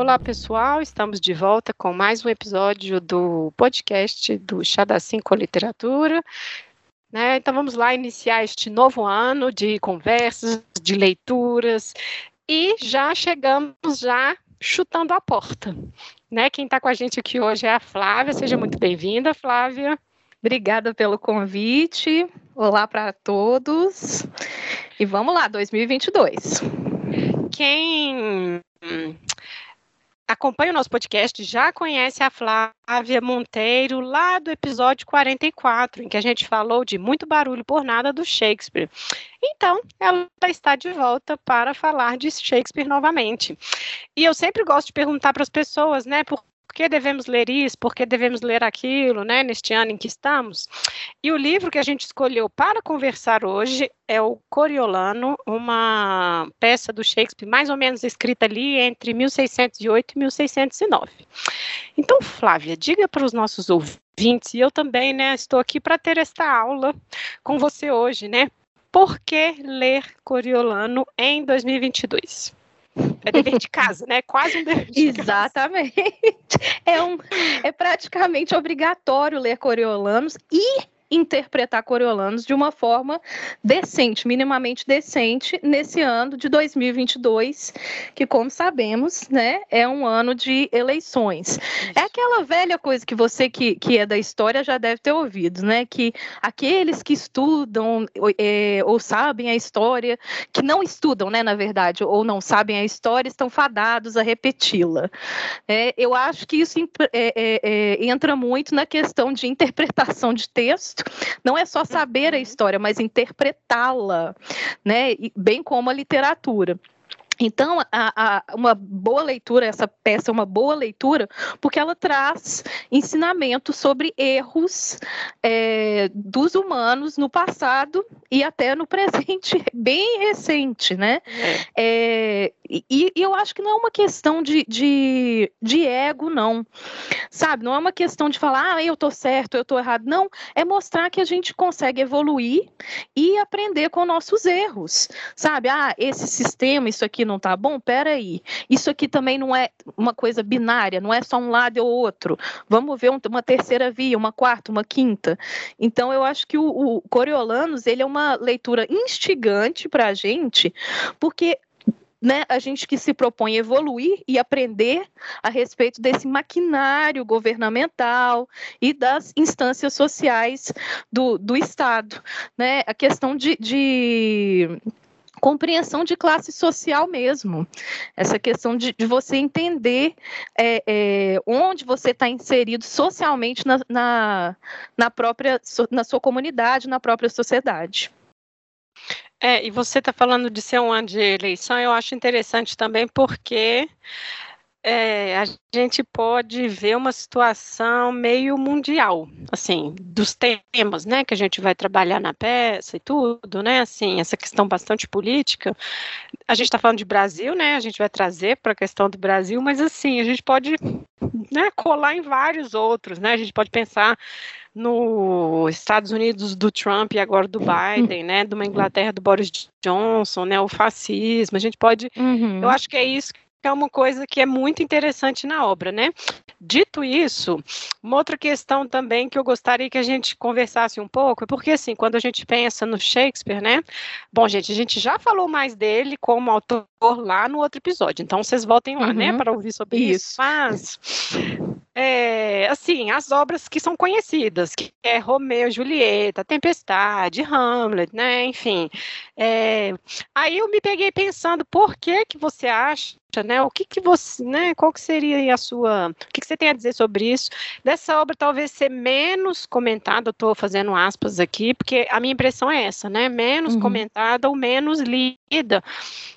Olá, pessoal. Estamos de volta com mais um episódio do podcast do Chá da Cinco Literatura. Né? Então, vamos lá iniciar este novo ano de conversas, de leituras e já chegamos já chutando a porta. Né? Quem está com a gente aqui hoje é a Flávia. Seja muito bem-vinda, Flávia. Obrigada pelo convite. Olá para todos. E vamos lá, 2022. Quem acompanha o nosso podcast já conhece a Flávia Monteiro lá do episódio 44, em que a gente falou de muito barulho por nada do Shakespeare. Então, ela está de volta para falar de Shakespeare novamente. E eu sempre gosto de perguntar para as pessoas, né, por por que devemos ler isso, por que devemos ler aquilo, né, neste ano em que estamos. E o livro que a gente escolheu para conversar hoje é o Coriolano, uma peça do Shakespeare mais ou menos escrita ali entre 1608 e 1609. Então, Flávia, diga para os nossos ouvintes, e eu também, né, estou aqui para ter esta aula com você hoje, né, por que ler Coriolano em 2022? É dever de casa, né? Quase um dever de Exatamente. Casa. É, um, é praticamente obrigatório ler Coriolanos e interpretar Coriolanos de uma forma decente, minimamente decente, nesse ano de 2022, que, como sabemos, né, é um ano de eleições. É aquela velha coisa que você que, que é da história já deve ter ouvido, né, que aqueles que estudam é, ou sabem a história, que não estudam, né, na verdade, ou não sabem a história, estão fadados a repeti-la. É, eu acho que isso é, é, é, entra muito na questão de interpretação de texto, não é só saber a uhum. história, mas interpretá-la, né? Bem como a literatura. Então, a, a, uma boa leitura, essa peça é uma boa leitura, porque ela traz ensinamento sobre erros é, dos humanos no passado e até no presente bem recente, né? É. É, e, e, eu acho que não é uma questão de, de, de, ego, não. Sabe? Não é uma questão de falar, ah, eu tô certo, eu tô errado. Não, é mostrar que a gente consegue evoluir e aprender com nossos erros. Sabe? Ah, esse sistema, isso aqui não tá bom? Peraí, isso aqui também não é uma coisa binária, não é só um lado ou outro. Vamos ver uma terceira via, uma quarta, uma quinta. Então, eu acho que o, o Coriolanos, ele é uma leitura instigante para a gente, porque né, a gente que se propõe evoluir e aprender a respeito desse maquinário governamental e das instâncias sociais do, do Estado. Né? A questão de, de compreensão de classe social mesmo. Essa questão de, de você entender é, é, onde você está inserido socialmente na, na, na, própria na sua comunidade, na própria sociedade. É, e você está falando de ser um ano de eleição, eu acho interessante também porque é, a gente pode ver uma situação meio mundial, assim, dos temas, né, que a gente vai trabalhar na peça e tudo, né, assim, essa questão bastante política. A gente está falando de Brasil, né, a gente vai trazer para a questão do Brasil, mas assim, a gente pode, né, colar em vários outros, né, a gente pode pensar nos Estados Unidos do Trump e agora do Biden, né, de uma Inglaterra do Boris Johnson, né, o fascismo, a gente pode, uhum. eu acho que é isso é uma coisa que é muito interessante na obra, né? Dito isso, uma outra questão também que eu gostaria que a gente conversasse um pouco, é porque assim, quando a gente pensa no Shakespeare, né? Bom, gente, a gente já falou mais dele como autor lá no outro episódio, então vocês voltem lá, né, uhum. né, para ouvir sobre isso. isso. Mas é, assim, as obras que são conhecidas, que é Romeu e Julieta, Tempestade, Hamlet, né, enfim. É, aí eu me peguei pensando, por que que você acha né? O que que você, né? Qual que seria a sua, o que, que você tem a dizer sobre isso? Dessa obra talvez ser menos comentada, estou fazendo aspas aqui, porque a minha impressão é essa, né? Menos uhum. comentada ou menos lida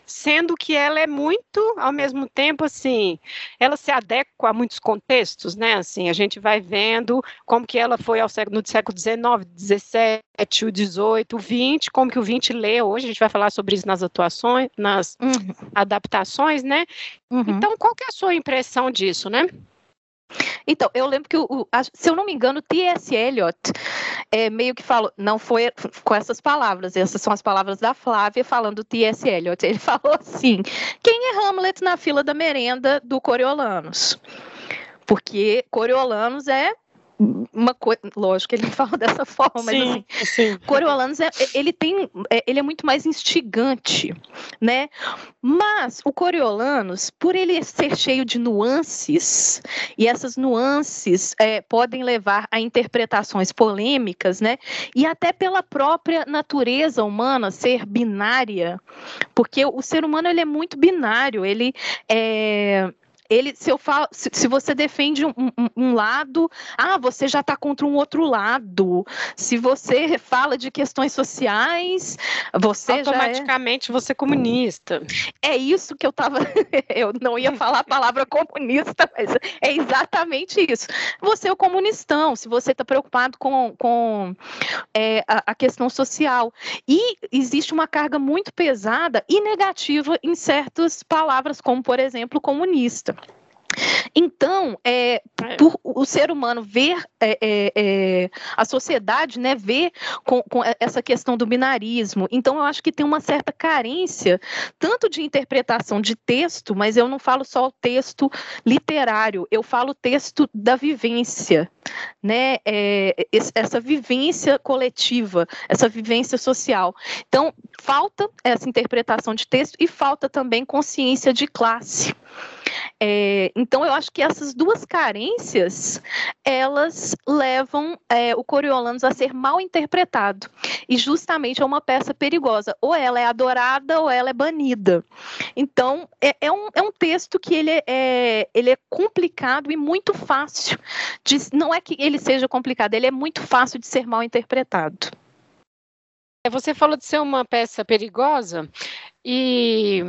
sendo que ela é muito, ao mesmo tempo, assim, ela se adequa a muitos contextos, né? Assim, a gente vai vendo como que ela foi ao século, no século XIX, XVII, o XVIII, o XX, como que o XX lê hoje, a gente vai falar sobre isso nas atuações, nas uhum. adaptações, né? Uhum. Então, qual que é a sua impressão disso, né? Então, eu lembro que, o, a, se eu não me engano, T.S. Eliot é, meio que falou, não foi com essas palavras, essas são as palavras da Flávia falando T.S. Eliot. Ele falou assim: quem é Hamlet na fila da merenda do Coriolanus? Porque Coriolanus é uma coisa, lógico que ele fala dessa forma, mas sim, assim, sim. Coriolanus é, ele tem, é, ele é muito mais instigante, né? Mas o Coriolanus, por ele ser cheio de nuances e essas nuances é, podem levar a interpretações polêmicas, né? E até pela própria natureza humana ser binária, porque o ser humano ele é muito binário, ele é ele, se eu falo, se, se você defende um, um, um, lado, ah, você já está contra um outro lado. Se você fala de questões sociais, você automaticamente já é... você é comunista. É isso que eu estava. eu não ia falar a palavra comunista, mas é exatamente isso. Você é o comunistão. Se você está preocupado com, com é, a, a questão social e existe uma carga muito pesada e negativa em certas palavras, como por exemplo comunista. Então, é, é, por o ser humano ver é, é, é, a sociedade, né, ver com, com, essa questão do binarismo, então eu acho que tem uma certa carência, tanto de interpretação de texto, mas eu não falo só o texto literário, eu falo o texto da vivência, né, é, essa vivência coletiva, essa vivência social. Então, falta essa interpretação de texto e falta também consciência de classe. É, então, eu acho que essas duas carências, elas levam é, o Coriolanus a ser mal interpretado. E justamente é uma peça perigosa. Ou ela é adorada ou ela é banida. Então, é, é um, é um texto que ele é, ele é complicado e muito fácil. De, não é que ele seja complicado, ele é muito fácil de ser mal interpretado. É, você falou de ser uma peça perigosa. E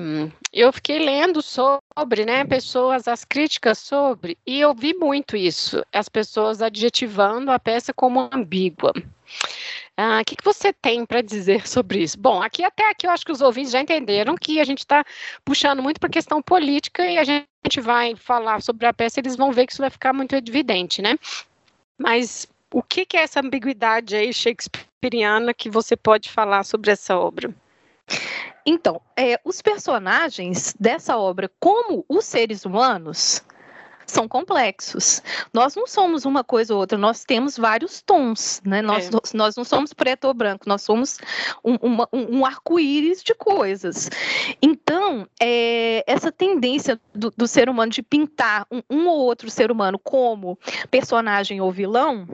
eu fiquei lendo sobre, né, pessoas, as críticas sobre, e eu vi muito isso, as pessoas adjetivando a peça como ambígua. Ah, o que, que você tem para dizer sobre isso? Bom, aqui até aqui eu acho que os ouvintes já entenderam que a gente está puxando muito para a questão política e a gente vai falar sobre a peça, eles vão ver que isso vai ficar muito evidente, né? Mas o que, que é essa ambiguidade aí shakespeariana que você pode falar sobre essa obra? Então, é, os personagens dessa obra, como os seres humanos, são complexos. Nós não somos uma coisa ou outra, nós temos vários tons, né? Nós, é. nós não somos preto ou branco, nós somos um, uma, um arco-íris de coisas. Então, é, essa tendência do, do, ser humano de pintar um, um ou outro ser humano como personagem ou vilão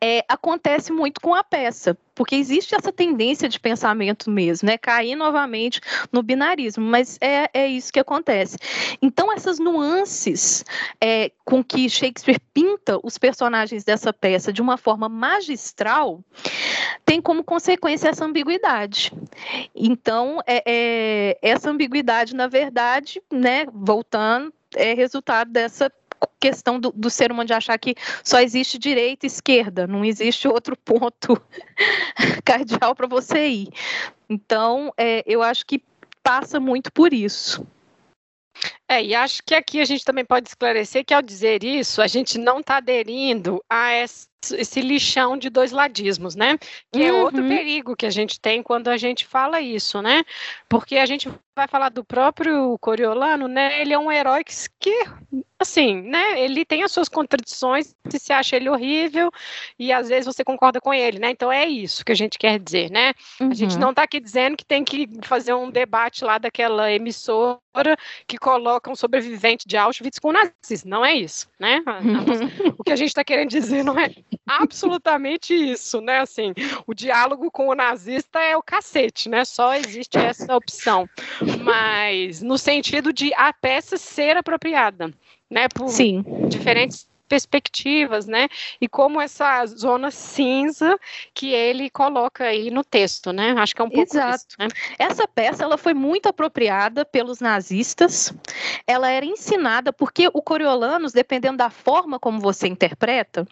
é, acontece muito com a peça, porque existe essa tendência de pensamento mesmo, né? Cair novamente no binarismo, mas é, é isso que acontece. Então, essas nuances é, com que Shakespeare pinta os personagens dessa peça de uma forma magistral tem como consequência essa ambiguidade. Então, é, é essa ambiguidade, na verdade, né, voltando, é resultado dessa questão do, do, ser humano de achar que só existe direita e esquerda, não existe outro ponto cardial para você ir. Então, é, eu acho que passa muito por isso. É, e acho que aqui a gente também pode esclarecer que ao dizer isso, a gente não está aderindo a essa esse lixão de dois ladismos, né? Que uhum. é outro uhum. perigo que a gente tem quando a gente fala isso, né? Porque a gente vai falar do próprio Coriolano, né? Ele é um herói que, que assim, né? Ele tem as suas contradições, se se acha ele horrível e às vezes você concorda com ele, né? Então é isso que a gente quer dizer, né? Uhum. A gente uhum. não está aqui dizendo que tem que fazer um debate lá daquela emissora que coloca um sobrevivente de Auschwitz com nazis. Não é isso, né? o que a gente está querendo dizer não é absolutamente isso, né? Assim, o diálogo com o nazista é o cacete, né? Só existe essa opção. Mas no sentido de a peça ser apropriada, né? Por Sim. diferentes perspectivas, né? E como essa zona cinza que ele coloca aí no texto, né? Acho que é um pouco Exato. Isso, né? Essa peça ela foi muito apropriada pelos nazistas. Ela era ensinada porque o Coriolanus, dependendo da forma como você interpreta,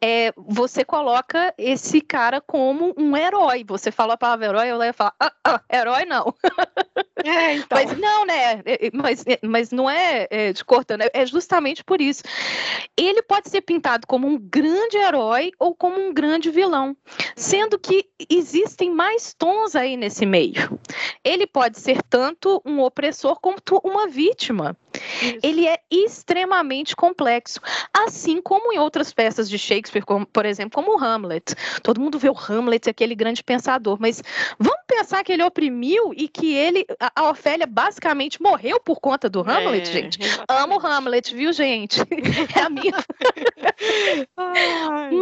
é, você coloca esse cara como um herói. Você fala a palavra herói, eu ia falar, ah, ah, herói não. É, então. Mas não, né? É, é, mas, é, mas não é, é de cortando, é justamente por isso ele pode ser pintado como um grande herói ou como um grande vilão, sendo que existem mais tons aí nesse meio. Ele pode ser tanto um opressor quanto uma vítima. Isso. Ele é extremamente complexo, assim como em outras peças de Shakespeare, como, por exemplo, como o Hamlet. Todo mundo vê o Hamlet, aquele grande pensador, mas vamos pensar que ele oprimiu e que ele, a Ofélia basicamente morreu por conta do Hamlet, é, gente. Exatamente. Amo Hamlet, viu, gente? É a minha.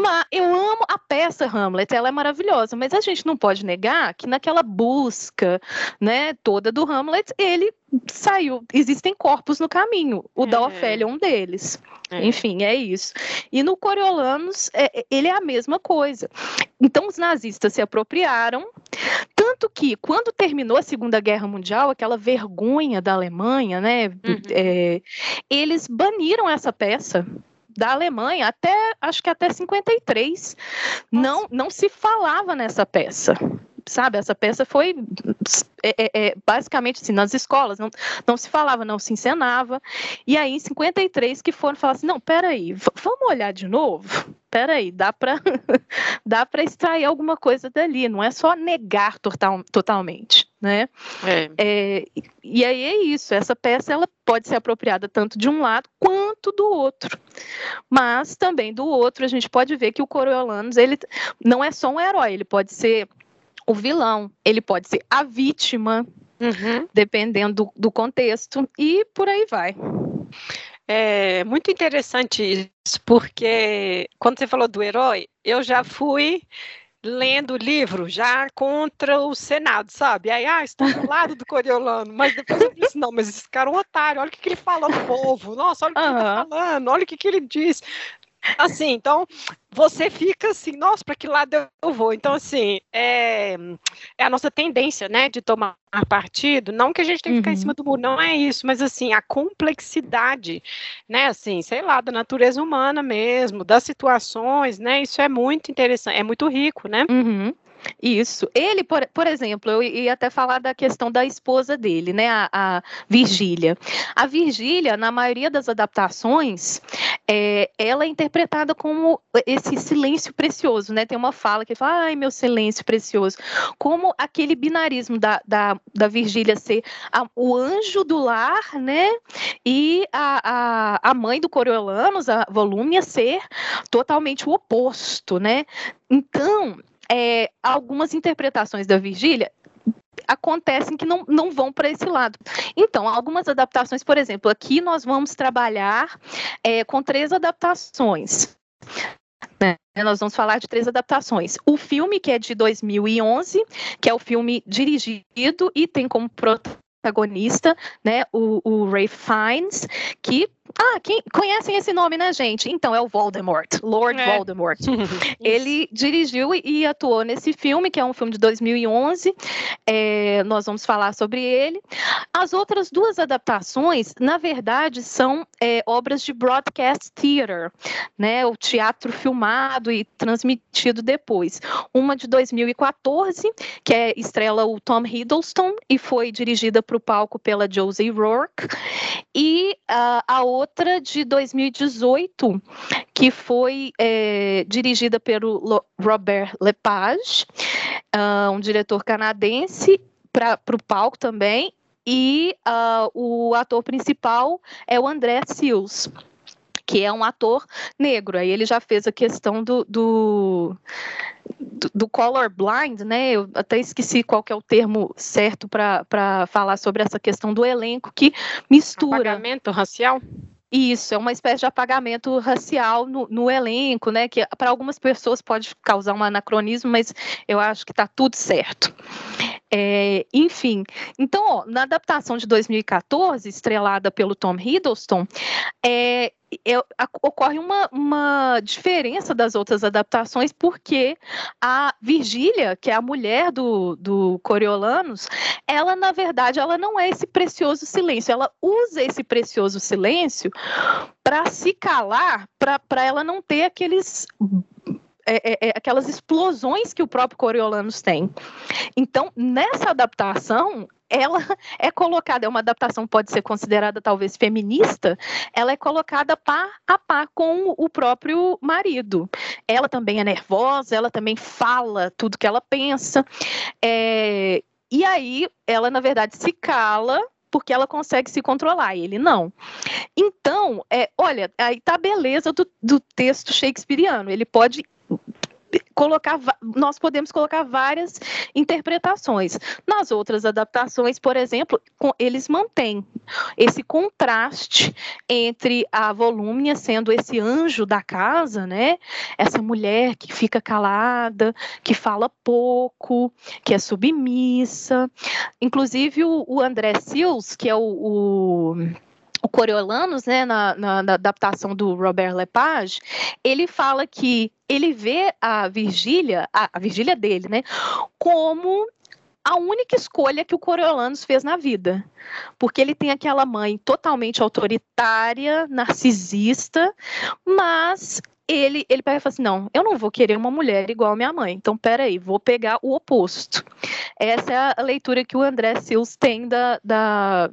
mas eu amo a peça Hamlet, ela é maravilhosa, mas a gente não pode negar que naquela busca, né, toda do Hamlet, ele saiu. Existem corpos no caminho. O é. da Ofélia é um deles. É. Enfim, é isso. E no Coriolanos, é, é, ele é a mesma coisa. Então, os nazistas se apropriaram, tanto que, quando terminou a Segunda Guerra Mundial, aquela vergonha da Alemanha, né, uhum. é, eles baniram essa peça da Alemanha até acho que até 53 não não se falava nessa peça sabe, essa peça foi é, é, é, basicamente assim, nas escolas, não, não se falava, não se encenava, e aí em 53 que foram falar assim, não, peraí, vamos olhar de novo? Peraí, dá para dá para extrair alguma coisa dali, não é só negar total, totalmente, né? É. É, e aí é isso, essa peça ela pode ser apropriada tanto de um lado quanto do outro, mas também do outro a gente pode ver que o Coriolanus ele não é só um herói, ele pode ser o vilão, ele pode ser a vítima, uhum. dependendo do, do contexto, e por aí vai. É muito interessante isso, porque quando você falou do herói, eu já fui lendo o livro já contra o Senado, sabe? Aí, ah, estou do lado do Coriolano, mas depois eu disse, não, mas esse cara é um otário, olha o que, que ele fala ao povo, nossa, olha o que uhum. ele está falando, olha o que, que ele diz. Assim, então você fica assim, nossa, para que lado eu vou? Então, assim, é, é, a nossa tendência, né, de tomar partido. Não que a gente tenha que ficar uhum. em cima do muro, não é isso, mas assim, a complexidade, né, assim, sei lá, da natureza humana mesmo, das situações, né, isso é muito interessante, é muito rico, né? Uhum. Isso. Ele, por, por exemplo, eu ia até falar da questão da esposa dele, né, a, a Virgília. A Virgília, na maioria das adaptações, é, ela é interpretada como esse silêncio precioso, né? Tem uma fala que fala, ai, meu silêncio precioso. Como aquele binarismo da, da, da Virgília ser a, o anjo do lar, né? E a, a, a mãe do Coriolanos, a Volúmia, ser totalmente o oposto, né? Então, é, algumas interpretações da Virgília acontecem que não, não vão para esse lado. Então, algumas adaptações, por exemplo, aqui nós vamos trabalhar é, com três adaptações. Né? Nós vamos falar de três adaptações. O filme, que é de 2011, que é o filme dirigido e tem como protagonista né, o, o Ray Fiennes, que ah, quem conhecem esse nome, né, gente? Então é o Voldemort, Lord é. Voldemort. Ele dirigiu e atuou nesse filme, que é um filme de 2011. É, nós vamos falar sobre ele. As outras duas adaptações, na verdade, são é, obras de broadcast theater, né? O teatro filmado e transmitido depois. Uma de 2014, que é estrela o Tom Hiddleston e foi dirigida para o palco pela Josie Rourke, e uh, a outra outra de 2018, que foi é, dirigida pelo Robert Lepage, uh, um diretor canadense, para o palco também, e uh, o ator principal é o André Sills que é um ator negro. Aí ele já fez a questão do, do, do color blind, né? Eu até esqueci qual que é o termo certo para falar sobre essa questão do elenco que mistura. Apagamento racial? Isso, é uma espécie de apagamento racial no, no elenco, né? Que para algumas pessoas pode causar um anacronismo, mas eu acho que está tudo certo. É, enfim, então, ó, na adaptação de 2014, estrelada pelo Tom Hiddleston, é, é, ocorre uma, uma diferença das outras adaptações, porque a Virgília, que é a mulher do, do Coriolanos, ela, na verdade, ela não é esse precioso silêncio, ela usa esse precioso silêncio para se calar, para ela não ter aqueles é, é, é, aquelas explosões que o próprio Coriolanos tem. Então, nessa adaptação, ela é colocada, é uma adaptação pode ser considerada talvez feminista, ela é colocada par a par com o próprio marido. Ela também é nervosa, ela também fala tudo que ela pensa. É, e aí ela, na verdade, se cala porque ela consegue se controlar, ele não. Então, é, olha, aí tá a beleza do, do texto shakespeariano. Ele pode colocar, nós podemos colocar várias interpretações. Nas outras adaptações, por exemplo, eles mantêm esse contraste entre a volúmia sendo esse anjo da casa, né? Essa mulher que fica calada, que fala pouco, que é submissa. Inclusive o, André Sills, que é o, o o Coriolanus, né, na, na, na, adaptação do Robert Lepage, ele fala que ele vê a Virgília, a, a Virgília dele, né, como a única escolha que o Coriolanus fez na vida. Porque ele tem aquela mãe totalmente autoritária, narcisista, mas ele, ele pega e fala assim: não, eu não vou querer uma mulher igual a minha mãe. Então, peraí, vou pegar o oposto. Essa é a leitura que o André Sills tem da, da,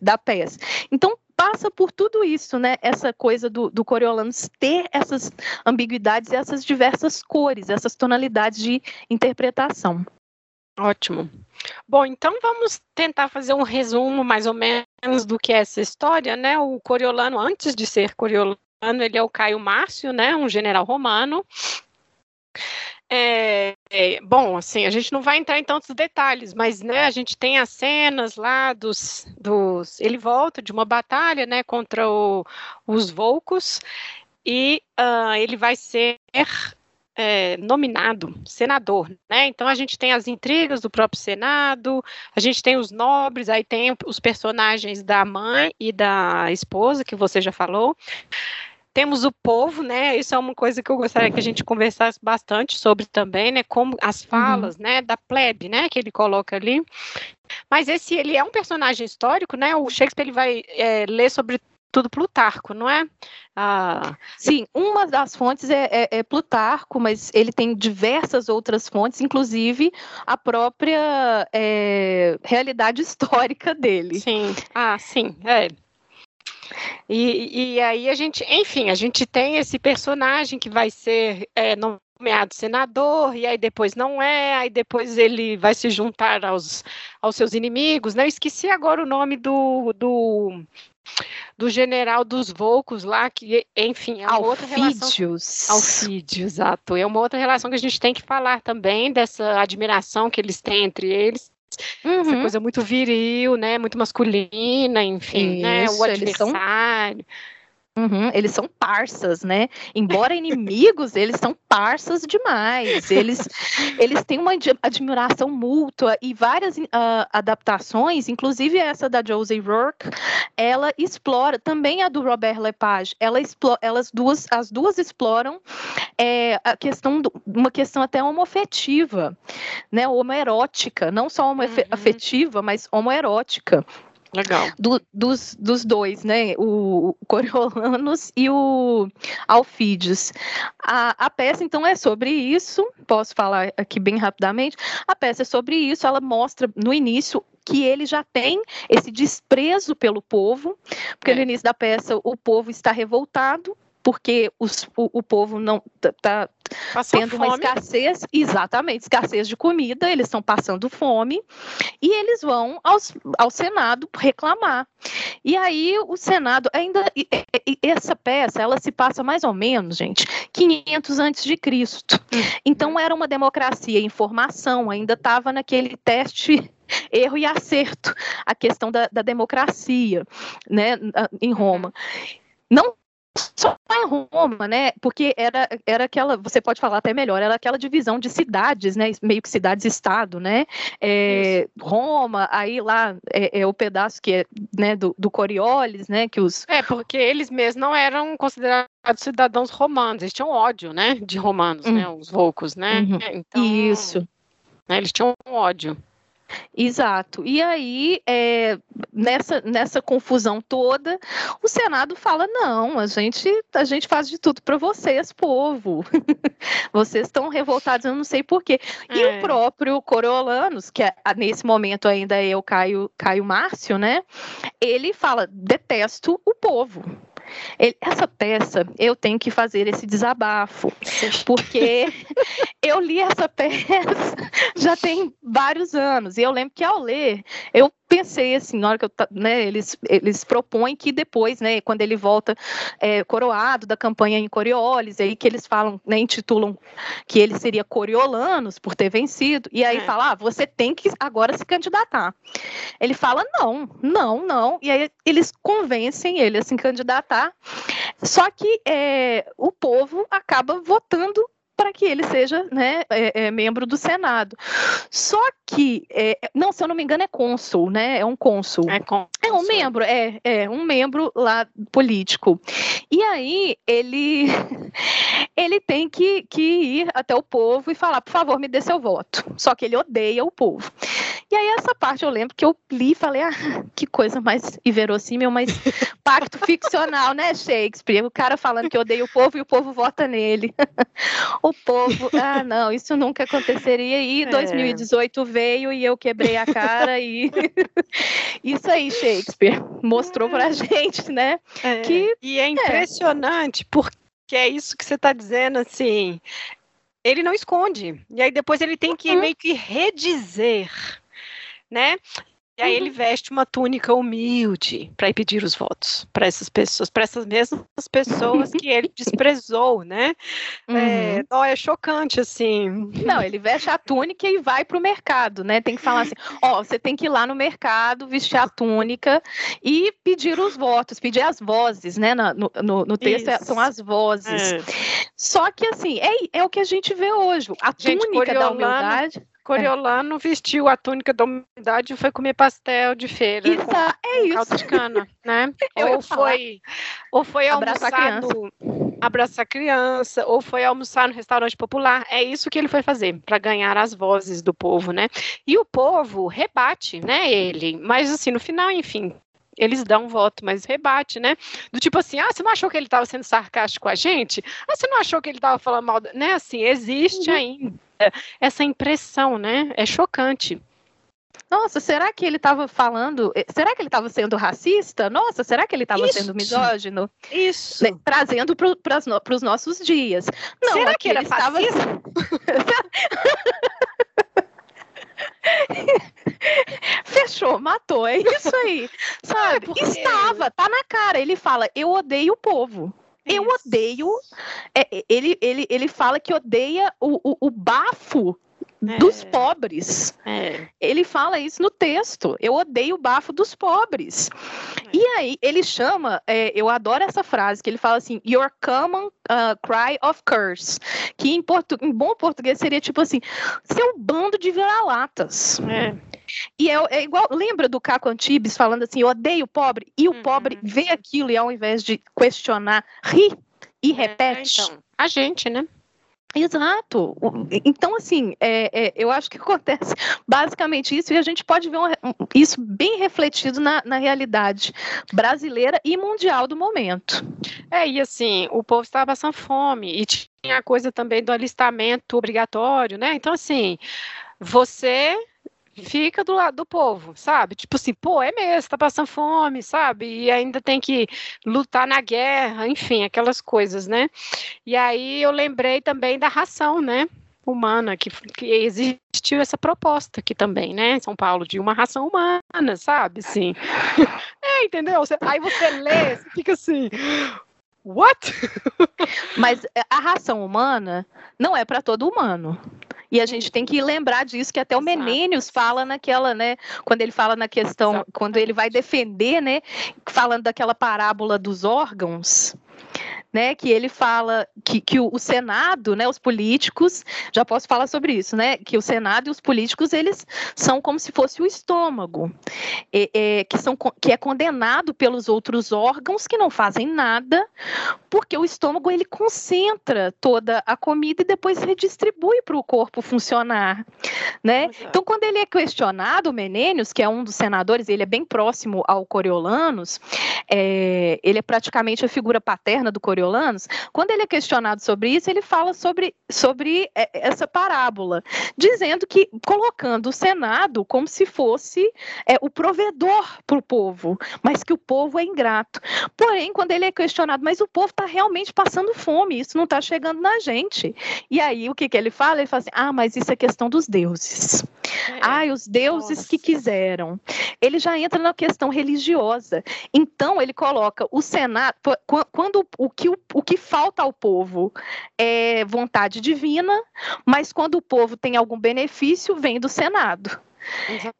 da peça. Então, passa por tudo isso, né? Essa coisa do, do Coriolanus ter essas ambiguidades, essas diversas cores, essas tonalidades de interpretação. Ótimo. Bom, então vamos tentar fazer um resumo mais ou menos do que é essa história, né? O Coriolano, antes de ser Coriolano, ele é o Caio Márcio, né? Um general romano é, é, bom, assim, a gente não vai entrar em tantos detalhes, mas né, a gente tem as cenas lá dos, dos. Ele volta de uma batalha né, contra o, os Volcos e uh, ele vai ser é, nominado senador, né? Então a gente tem as intrigas do próprio Senado, a gente tem os nobres, aí tem os personagens da mãe e da esposa, que você já falou. Temos o povo, né? Isso é uma coisa que eu gostaria que a gente conversasse bastante sobre também, né? Como as uhum. falas, uhum. né? Da plebe, né? Que ele coloca ali. Mas esse, ele é um personagem histórico, né? O Shakespeare ele vai é, ler sobre tudo Plutarco, não é? Ah, sim, uma das fontes é, é, é, Plutarco, mas ele tem diversas outras fontes, inclusive a própria é, realidade histórica dele. Sim, ah, sim, é. E, e aí a gente, enfim, a gente tem esse personagem que vai ser é, nomeado senador, e aí depois não é, aí depois ele vai se juntar aos, aos seus inimigos, né? Eu esqueci agora o nome do, do, do general dos Volcos lá, que, enfim, é uma Alfídios. outra relação. Alfídios, exato. É uma outra relação que a gente tem que falar também, dessa admiração que eles têm entre eles. Uhum. Essa coisa muito viril, né? Muito masculina, enfim, Isso, né? O adversário. Uhum, eles são parças, né? Embora inimigos, eles são parças demais. Eles, eles têm uma admiração mútua e várias uh, adaptações, inclusive essa da Josie Rourke, ela explora, também a do Robert Lepage, ela explora, elas duas, as duas exploram é, a questão, do, uma questão até homoafetiva, né? Homoerótica, não só homoafetiva, uhum. mas homoerótica. Legal. Do, dos, dos dois, né? O, o Coriolanos e o Alfídios. A, a peça, então, é sobre isso. Posso falar aqui bem rapidamente. A peça é sobre isso. Ela mostra no início que ele já tem esse desprezo pelo povo, porque é. no início da peça o povo está revoltado porque os, o, o, povo não está tá tendo fome. uma escassez, exatamente, escassez de comida, eles estão passando fome, e eles vão aos, ao Senado reclamar. E aí o Senado, ainda, essa peça, ela se passa mais ou menos, gente, 500 antes de Cristo. Hum. Então era uma democracia em formação, ainda estava naquele teste erro e acerto, a questão da, da democracia, né, em Roma. Não só em Roma, né? Porque era, era aquela, você pode falar até melhor, era aquela divisão de cidades, né? Meio que cidades-estado, né? É, Roma, aí lá é, é, o pedaço que é né, do, do Coriolis, né? Que os... É, porque eles mesmos não eram considerados cidadãos romanos, eles tinham ódio, né? De romanos, né? Os volcos, né? Uhum. Então, Isso. Né, eles tinham ódio. Exato. E aí, é, nessa, nessa confusão toda, o Senado fala: não, a gente, a gente faz de tudo para vocês, povo. vocês estão revoltados, eu não sei porquê. E é. o próprio Coriolanos, que é, nesse momento ainda é o Caio, Caio Márcio, né? Ele fala: detesto o povo. Ele, essa peça, eu tenho que fazer esse desabafo, porque eu li essa peça já tem vários anos, e eu lembro que ao ler, eu pensei assim, na hora que eu, né, eles, eles propõem que depois, né, quando ele volta é, coroado da campanha em Coriolis, aí que eles falam, né, intitulam que ele seria Coriolanos por ter vencido, e aí é. fala, ah, você tem que agora se candidatar. Ele fala, não, não, não, e aí eles convencem ele a se candidatar, só que é, o povo acaba votando para que ele seja né, é, é, membro do Senado. Só que, é, não, se eu não me engano, é cônsul, né? É um cônsul. É, cônsul. é um membro, é, é um membro lá político. E aí ele ele tem que, que ir até o povo e falar, por favor, me dê seu voto. Só que ele odeia o povo. E aí essa parte eu lembro que eu li e falei, ah, que coisa mais inverossímil, mas pacto ficcional, né, Shakespeare? O cara falando que odeia o povo e o povo vota nele. o povo, ah, não, isso nunca aconteceria. E 2018 é. veio e eu quebrei a cara e isso aí, Shakespeare, mostrou pra é. gente, né? É. Que, e é, é. impressionante, porque é isso que você está dizendo, assim, ele não esconde. E aí depois ele tem que uhum. meio que redizer né? E aí ele uhum. veste uma túnica humilde para ir pedir os votos para essas pessoas, para essas mesmas pessoas que ele desprezou, né? É, uhum. É, não, é chocante, assim. Não, ele veste a túnica e vai para o mercado, né? Tem que falar assim: ó, você tem que ir lá no mercado, vestir a túnica e pedir os votos, pedir as vozes, né? No, no, no texto é, são as vozes. É. Só que, assim, é, é o que a gente vê hoje. A gente, túnica da humildade. Coriolano é. vestiu a túnica da umidade e foi comer pastel de feira. Isso, é isso. de cana, né? ou foi, ou foi abraçar almoçar criança. No, abraçar criança, ou foi almoçar no restaurante popular. É isso que ele foi fazer para ganhar as vozes do povo, né? E o povo rebate, né? Ele, mas assim no final, enfim, eles dão um voto, mas rebate, né? Do tipo assim, ah, você não achou que ele estava sendo sarcástico com a gente? Ah, você não achou que ele estava falando mal, né? Assim, existe uhum. ainda essa impressão, né? É chocante. Nossa, será que ele estava falando? Eh, será que ele estava sendo racista? Nossa, será que ele estava sendo misógino? Isso. Né, trazendo para os nossos dias. Não, será que ele estava. Fechou, matou, é isso aí. Sabe? Porque... Estava, tá na cara. Ele fala: eu odeio o povo. Eu odeio. É, ele, ele, ele fala que odeia o, o, o bafo é. dos pobres. É. Ele fala isso no texto. Eu odeio o bafo dos pobres. É. E aí ele chama, é, eu adoro essa frase que ele fala assim, your common uh, cry of curse, que em, portu em bom português seria tipo assim, seu bando de vira-latas. É. E é, é, igual, lembra do Caco Antibes falando assim, eu odeio o pobre, e o uhum. pobre vê aquilo e ao invés de questionar, ri e repete. então, a gente, né? Exato. Então, assim, é, é, eu acho que acontece basicamente isso, e a gente pode ver um, isso bem refletido na, na, realidade brasileira e mundial do momento. É, e assim, o povo estava passando fome, e tinha a coisa também do alistamento obrigatório, né? Então, assim, você fica do lado do povo, sabe? Tipo assim, pô, é mesmo, tá passando fome, sabe? E ainda tem que lutar na guerra, enfim, aquelas coisas, né? E aí eu lembrei também da ração, né? Humana, que, que existiu essa proposta aqui também, né? Em São Paulo, de uma ração humana, sabe? Sim. É, entendeu? Aí você lê, você fica assim. What? Mas a ração humana não é para todo humano. E a gente tem que lembrar disso, que até o Menênios fala naquela, né? Quando ele fala na questão, Exato. quando ele vai defender, né? Falando daquela parábola dos órgãos, né, que ele fala que, que o, o, Senado, né, os políticos, já posso falar sobre isso, né, que o Senado e os políticos, eles são como se fosse o estômago, é, é, que, são, que é condenado pelos outros órgãos que não fazem nada, porque o estômago, ele concentra toda a comida e depois redistribui para o corpo funcionar, né? Então, quando ele é questionado, o Menênios, que é um dos senadores, ele é bem próximo ao Coriolanos, é, ele é praticamente a figura paterna do Coriolanos, quando ele é questionado sobre isso, ele fala sobre, sobre é, essa parábola, dizendo que colocando o Senado como se fosse é, o provedor para o povo, mas que o povo é ingrato. Porém, quando ele é questionado, mas o povo está realmente passando fome, isso não está chegando na gente. E aí, o que, que ele fala? Ele fala assim: ah, mas isso é questão dos deuses. É. Ai, os deuses Nossa. que quiseram. Ele já entra na questão religiosa. Então, ele coloca o Senado, quando o que, o que falta ao povo é vontade divina, mas quando o povo tem algum benefício, vem do Senado.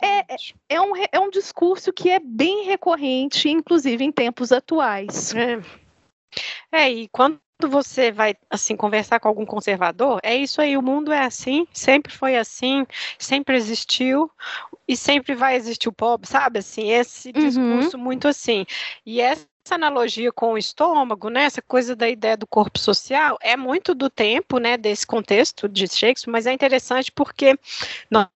É, é, é, um, é um discurso que é bem recorrente, inclusive em tempos atuais. É, é e quando você vai assim conversar com algum conservador, é isso aí, o mundo é assim, sempre foi assim, sempre existiu e sempre vai existir o pobre, sabe? Assim, esse uhum. discurso uhum. muito assim. E essa essa analogia com o estômago, né, essa coisa da ideia do corpo social, é muito do tempo, né, desse contexto de Shakespeare, mas é interessante porque,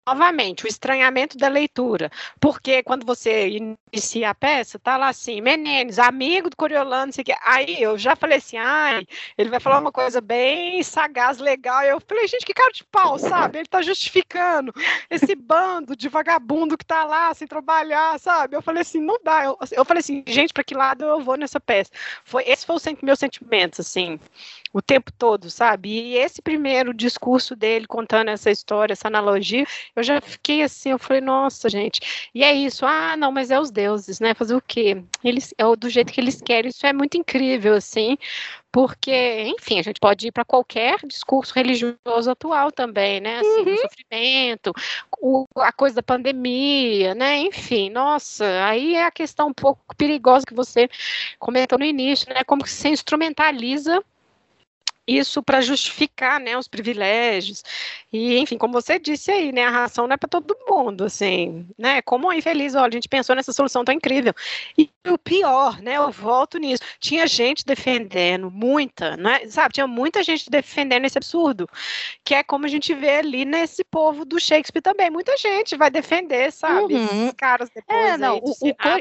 novamente, o estranhamento da leitura, porque quando você inicia a peça, tá lá assim, Menezes, amigo do Coriolano, sei que, aí eu já falei assim, ai, ele vai falar uma coisa bem sagaz, legal, eu falei, gente, que cara de pau, sabe, ele tá justificando esse bando de vagabundo que tá lá sem trabalhar, sabe, eu falei assim, não dá, eu, eu falei assim, gente, para que lado eu vou nessa peça. Foi, esse foi o meu sentimento, assim, o tempo todo, sabe? E esse primeiro discurso dele contando essa história, essa analogia, eu já fiquei assim, eu falei, nossa, gente, e é isso, ah, não, mas é os deuses, né? Fazer o quê? Eles, é do jeito que eles querem, isso é muito incrível, assim, porque, enfim, a gente pode ir para qualquer discurso religioso atual também, né? Assim, uhum. o sofrimento, o, a coisa da pandemia, né? Enfim, nossa, aí é a questão um pouco perigosa que você comentou no início, né? Como que se instrumentaliza isso para justificar, né, os privilégios. E, enfim, como você disse aí, né, a ração não é para todo mundo, assim, né? Como é infeliz, olha, a gente pensou nessa solução tão incrível. E o pior, né, eu volto nisso, tinha gente defendendo, muita, né, sabe, tinha muita gente defendendo esse absurdo, que é como a gente vê ali nesse povo do Shakespeare também, muita gente vai defender, sabe, uhum. esses caras depois É, não, o,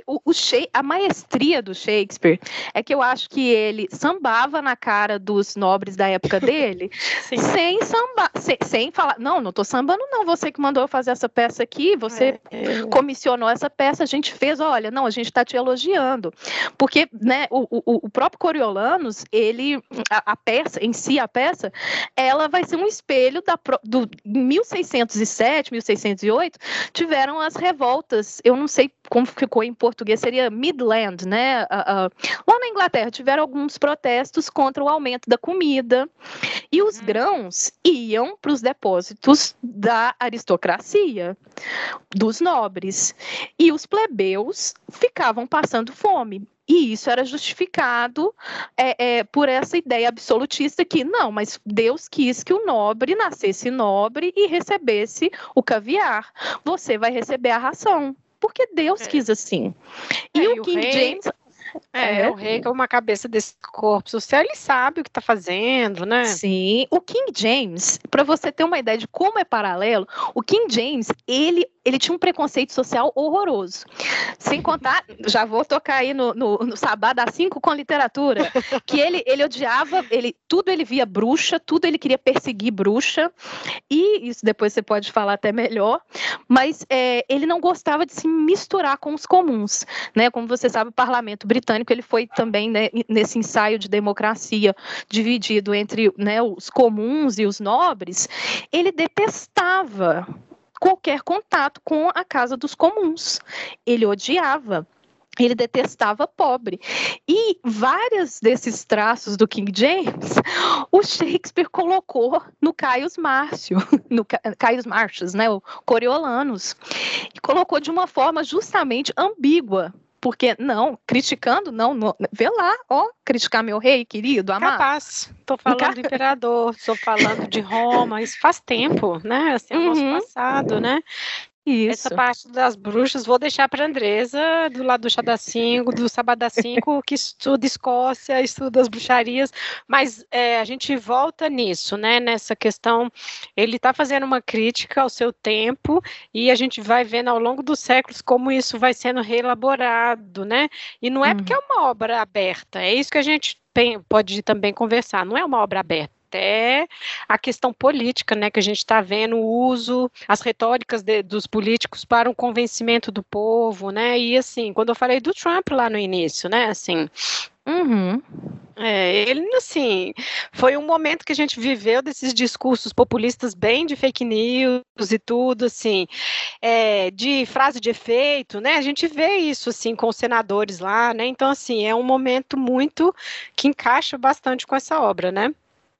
o, o, a maestria do Shakespeare é que eu acho que ele sambava na cara dos nobres da época dele, sem sambar, sem, sem, falar, não, não tô sambando não, você que mandou eu fazer essa peça aqui, você é, é. comissionou essa peça, a gente fez, olha, não, a gente está te elogiando, porque, né, o, o, o próprio Coriolanos, ele, a, a, peça, em si, a peça, ela vai ser um espelho da, do 1607, 1608, tiveram as revoltas, eu não sei como ficou em português, seria Midland, né, uh, uh, lá na Inglaterra, tiveram alguns protestos contra o aumento da comida. E os uhum. grãos iam para os depósitos da aristocracia, dos nobres. E os plebeus ficavam passando fome. E isso era justificado é, é, por essa ideia absolutista que, não, mas Deus quis que o nobre nascesse nobre e recebesse o caviar. Você vai receber a ração. Porque Deus é. quis assim. E é, o King rei... James é, é, o rei é uma cabeça desse corpo social, ele sabe o que está fazendo, né? Sim. O King James, para você ter uma ideia de como é paralelo, o King James, ele ele tinha um preconceito social horroroso. Sem contar, já vou tocar aí no, no, no da 5 com literatura, que ele, ele odiava, ele, tudo ele via bruxa, tudo ele queria perseguir bruxa, e isso depois você pode falar até melhor, mas é, ele não gostava de se misturar com os comuns, né? Como você sabe, o parlamento britânico ele foi também né, nesse ensaio de democracia dividido entre né, os comuns e os nobres, ele detestava qualquer contato com a casa dos comuns. Ele odiava. Ele detestava pobre. E vários desses traços do King James, o Shakespeare colocou no Caius Márcio, no Caius Marcius, né, o Coriolanos, e colocou de uma forma justamente ambígua porque não, criticando, não, não, vê lá, ó, criticar meu rei querido, amado. Capaz, tô falando do imperador, estou falando de Roma, isso faz tempo, né, assim, é o nosso Uhum. passado, né, Isso. essa parte das bruxas, vou deixar para Andresa, do lado do chá das cinco, do sábado das cinco, que estuda Escócia, estuda as bruxarias, mas é, a gente volta nisso, né, nessa questão, ele está fazendo uma crítica ao seu tempo, e a gente vai vendo ao longo dos séculos como isso vai sendo reelaborado, né, e não é porque é uma obra aberta, é isso que a gente tem- pode também conversar, não é uma obra aberta, é a questão política, né, que a gente está vendo o uso, as retóricas de- dos políticos para um convencimento do povo, né, e assim, quando eu falei do Trump lá no início, né, assim, Uhum. é, ele, assim, foi um momento que a gente viveu desses discursos populistas bem de fake news e tudo, assim, é, de frase de efeito, né? A gente vê isso, assim, com os senadores lá, né? Então, assim, é um momento muito que encaixa bastante com essa obra, né?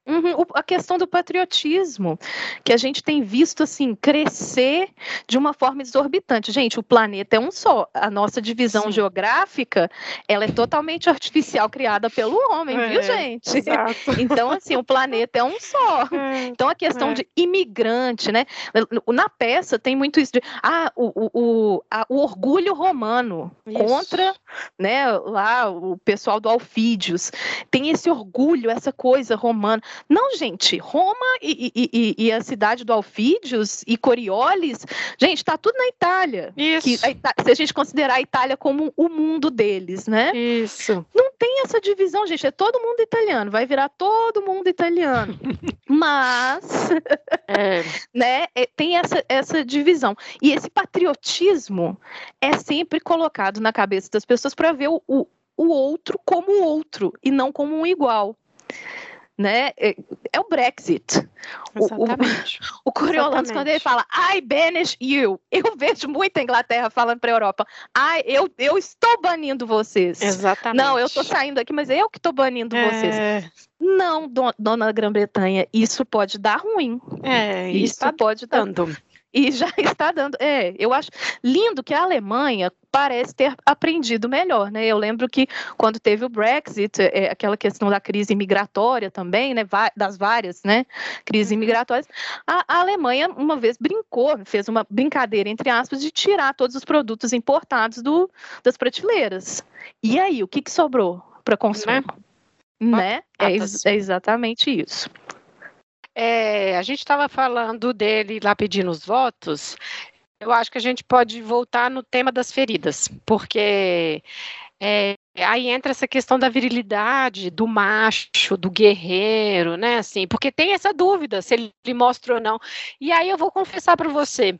Uhum, A questão do patriotismo, que a gente tem visto assim crescer de uma forma exorbitante. Gente, o planeta é um só. A nossa divisão Sim. geográfica, ela é totalmente artificial, criada pelo homem, viu, É, gente? Exato. Então, assim, o planeta é um só. É, Então, a questão É. de imigrante, né? Na peça tem muito isso de ah, o, o, o, a- o orgulho romano Isso. contra né, lá o pessoal do Alfídios. Tem esse orgulho, essa coisa romana. Não, gente, Roma e, e- e- e a cidade do Alfídios e Coriolis, gente, tá tudo na Itália. Que Isso. a Ita- se a gente considerar a Itália como o mundo deles, né? Isso. Não tem essa divisão, gente. É todo mundo italiano, vai virar todo mundo italiano. Mas, É, né, é- tem essa, essa divisão. E esse patriotismo é sempre colocado na cabeça das pessoas para ver o, o, o outro como o outro e não como um igual. Né? É, é o Brexit. O- o- exatamente. O Coriolanus, quando ele fala I banish you, eu vejo muita Inglaterra falando para a Europa, ai, eu, eu estou banindo vocês. Exatamente. Não, eu estou saindo aqui, mas eu que estou banindo vocês. É, Não, do- dona Grã-Bretanha, isso pode dar ruim. é, Isso pode dar. E já está dando. É, eu acho lindo que a Alemanha parece ter aprendido melhor, né? Eu lembro que quando teve o Brexit, é, aquela questão da crise migratória também, né? Das várias, né? Crises Uhum. migratórias, a, a Alemanha uma vez brincou, fez uma brincadeira entre aspas de tirar todos os produtos importados do, das prateleiras. E aí, o que, que sobrou para consumo? Né? É, ex- Batatas. é exatamente isso. É, a gente estava falando dele lá pedindo os votos. Eu acho que a gente pode voltar no tema das feridas, porque é, aí entra essa questão da virilidade, do macho, do guerreiro, né? Assim, porque tem essa dúvida se ele mostra ou não. E aí eu vou confessar para você.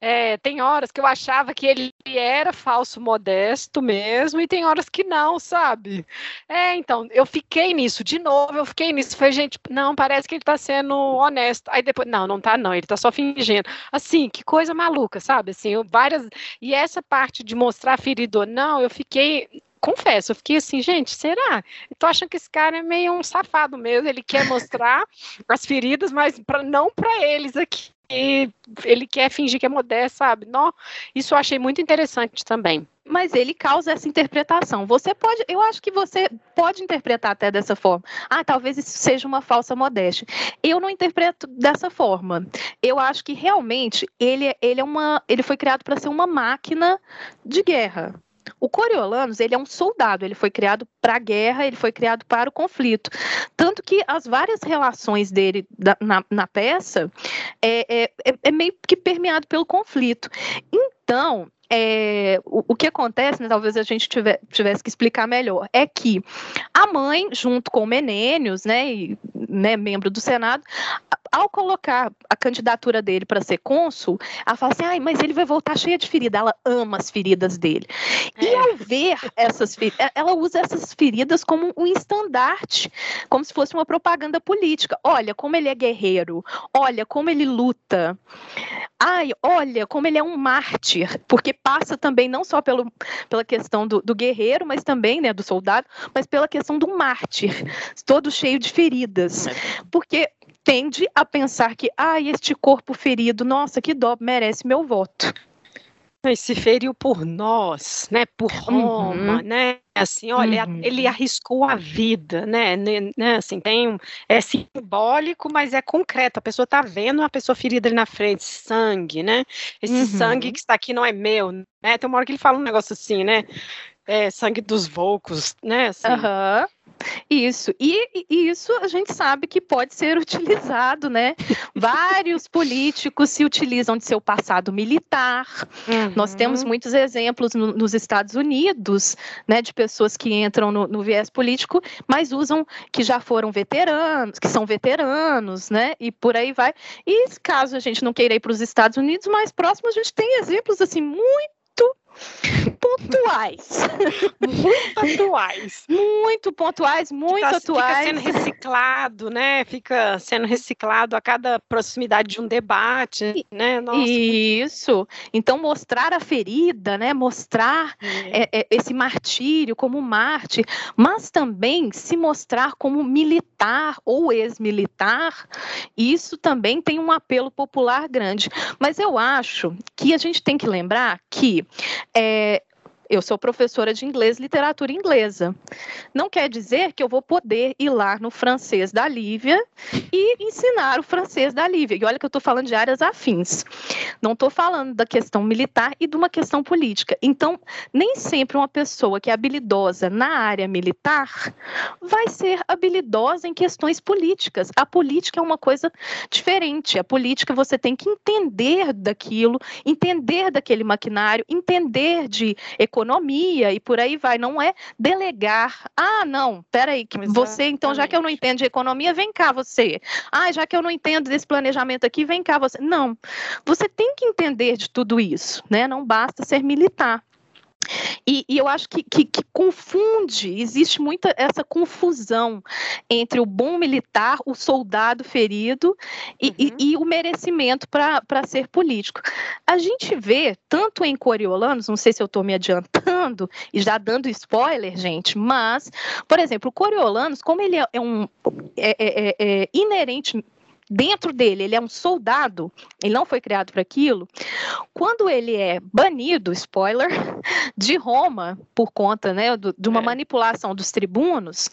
é, tem horas que eu achava que ele era falso modesto mesmo, e tem horas que não, sabe? É, então, eu fiquei nisso, de novo, eu fiquei nisso. Falei, gente, não, parece que ele tá sendo honesto. Aí depois, não, não tá, não, ele tá só fingindo. Assim, que coisa maluca, sabe? Assim, eu, várias. E essa parte de mostrar ferido ou não, eu fiquei. Confesso, eu fiquei assim, gente, será? Eu tô achando que esse cara é meio um safado mesmo. Ele quer mostrar as feridas, mas pra, não para eles aqui. Ele quer fingir que é modesto, sabe? Não, isso eu achei muito interessante também. Mas ele causa essa interpretação. Você pode, eu acho que você pode interpretar até dessa forma. Ah, talvez isso seja uma falsa modéstia. Eu não interpreto dessa forma. Eu acho que realmente ele, ele é uma, ele foi criado para ser uma máquina de guerra. O Coriolanus, ele é um soldado, ele foi criado para a guerra, ele foi criado para o conflito. Tanto que as várias relações dele da- na, na peça é, é, é- é meio que permeado pelo conflito. Então, é, o, o que acontece, né, talvez a gente tiver- tivesse que explicar melhor, é que a mãe, junto com o Menênios, né, e, né, membro do Senado, ao colocar a candidatura dele para ser cônsul, ela fala assim, ai, mas ele vai voltar cheia de ferida, ela ama as feridas dele. E É. ao ver essas feridas, ela usa essas feridas como um estandarte, como se fosse uma propaganda política. Olha como ele é guerreiro, olha como ele luta. Ai, olha como ele é um mártir, porque passa também não só pelo, pela questão do, do guerreiro, mas também né, do soldado, mas pela questão do mártir, todo cheio de feridas. Porque tende a pensar que, ai, este corpo ferido, nossa, que dó, merece meu voto. Se feriu por nós, né? Por Roma, uhum. né? Assim, olha, uhum. ele arriscou a vida, né? né? Assim, tem um, é simbólico, mas é concreto. A pessoa está vendo uma pessoa ferida ali na frente, sangue, né? Esse uhum. sangue que está aqui não é meu, né? Tem uma hora que ele fala um negócio assim, né? É, sangue dos vulcos, né? Assim. Uhum. Isso, e, e, isso a gente sabe que pode ser utilizado, né? Vários políticos se utilizam de seu passado militar. Uhum. Nós temos muitos exemplos no, nos Estados Unidos, né, de pessoas que entram no, no, viés político, mas usam que já foram veteranos, que são veteranos, né? E por aí vai. E caso a gente não queira ir para os Estados Unidos, mais próximo a gente tem exemplos assim muito pontuais. muito atuais. Muito pontuais, muito tá, atuais. Fica sendo reciclado, né? Fica sendo reciclado a cada proximidade de um debate, né? Nossa, Isso. Muito... Então, mostrar a ferida, né? Mostrar é. É, é, esse martírio como Marte, mas também se mostrar como militar ou ex-militar, isso também tem um apelo popular grande. Mas eu acho que a gente tem que lembrar que é, eu sou professora de inglês, literatura inglesa. Não quer dizer que eu vou poder ir lá no francês da Lívia e ensinar o francês da Lívia. E olha que eu estou falando de áreas afins. Não estou falando da questão militar e de uma questão política. Então, nem sempre uma pessoa que é habilidosa na área militar vai ser habilidosa em questões políticas. A política é uma coisa diferente. A política você tem que entender daquilo, entender daquele maquinário, entender de economia economia e por aí vai. Não é delegar. Ah, não, peraí, que você, então, já que eu não entendo de economia, vem cá você. Ah, já que eu não entendo desse planejamento aqui, vem cá você. Não. Você tem que entender de tudo isso, né? Não basta ser militar. E, e, eu acho que, que, que, confunde, existe muita essa confusão entre o bom militar, o soldado ferido e, uhum. e, e o merecimento para ser político. A gente vê, tanto em Coriolanos, não sei se eu estou me adiantando e já dando spoiler, gente, mas, por exemplo, o Coriolanos, como ele é, um é, é, é, é inerente dentro dele ele é um soldado, ele não foi criado para aquilo. Quando ele é banido, spoiler, de Roma por conta né, do, de uma é. manipulação dos tribunos,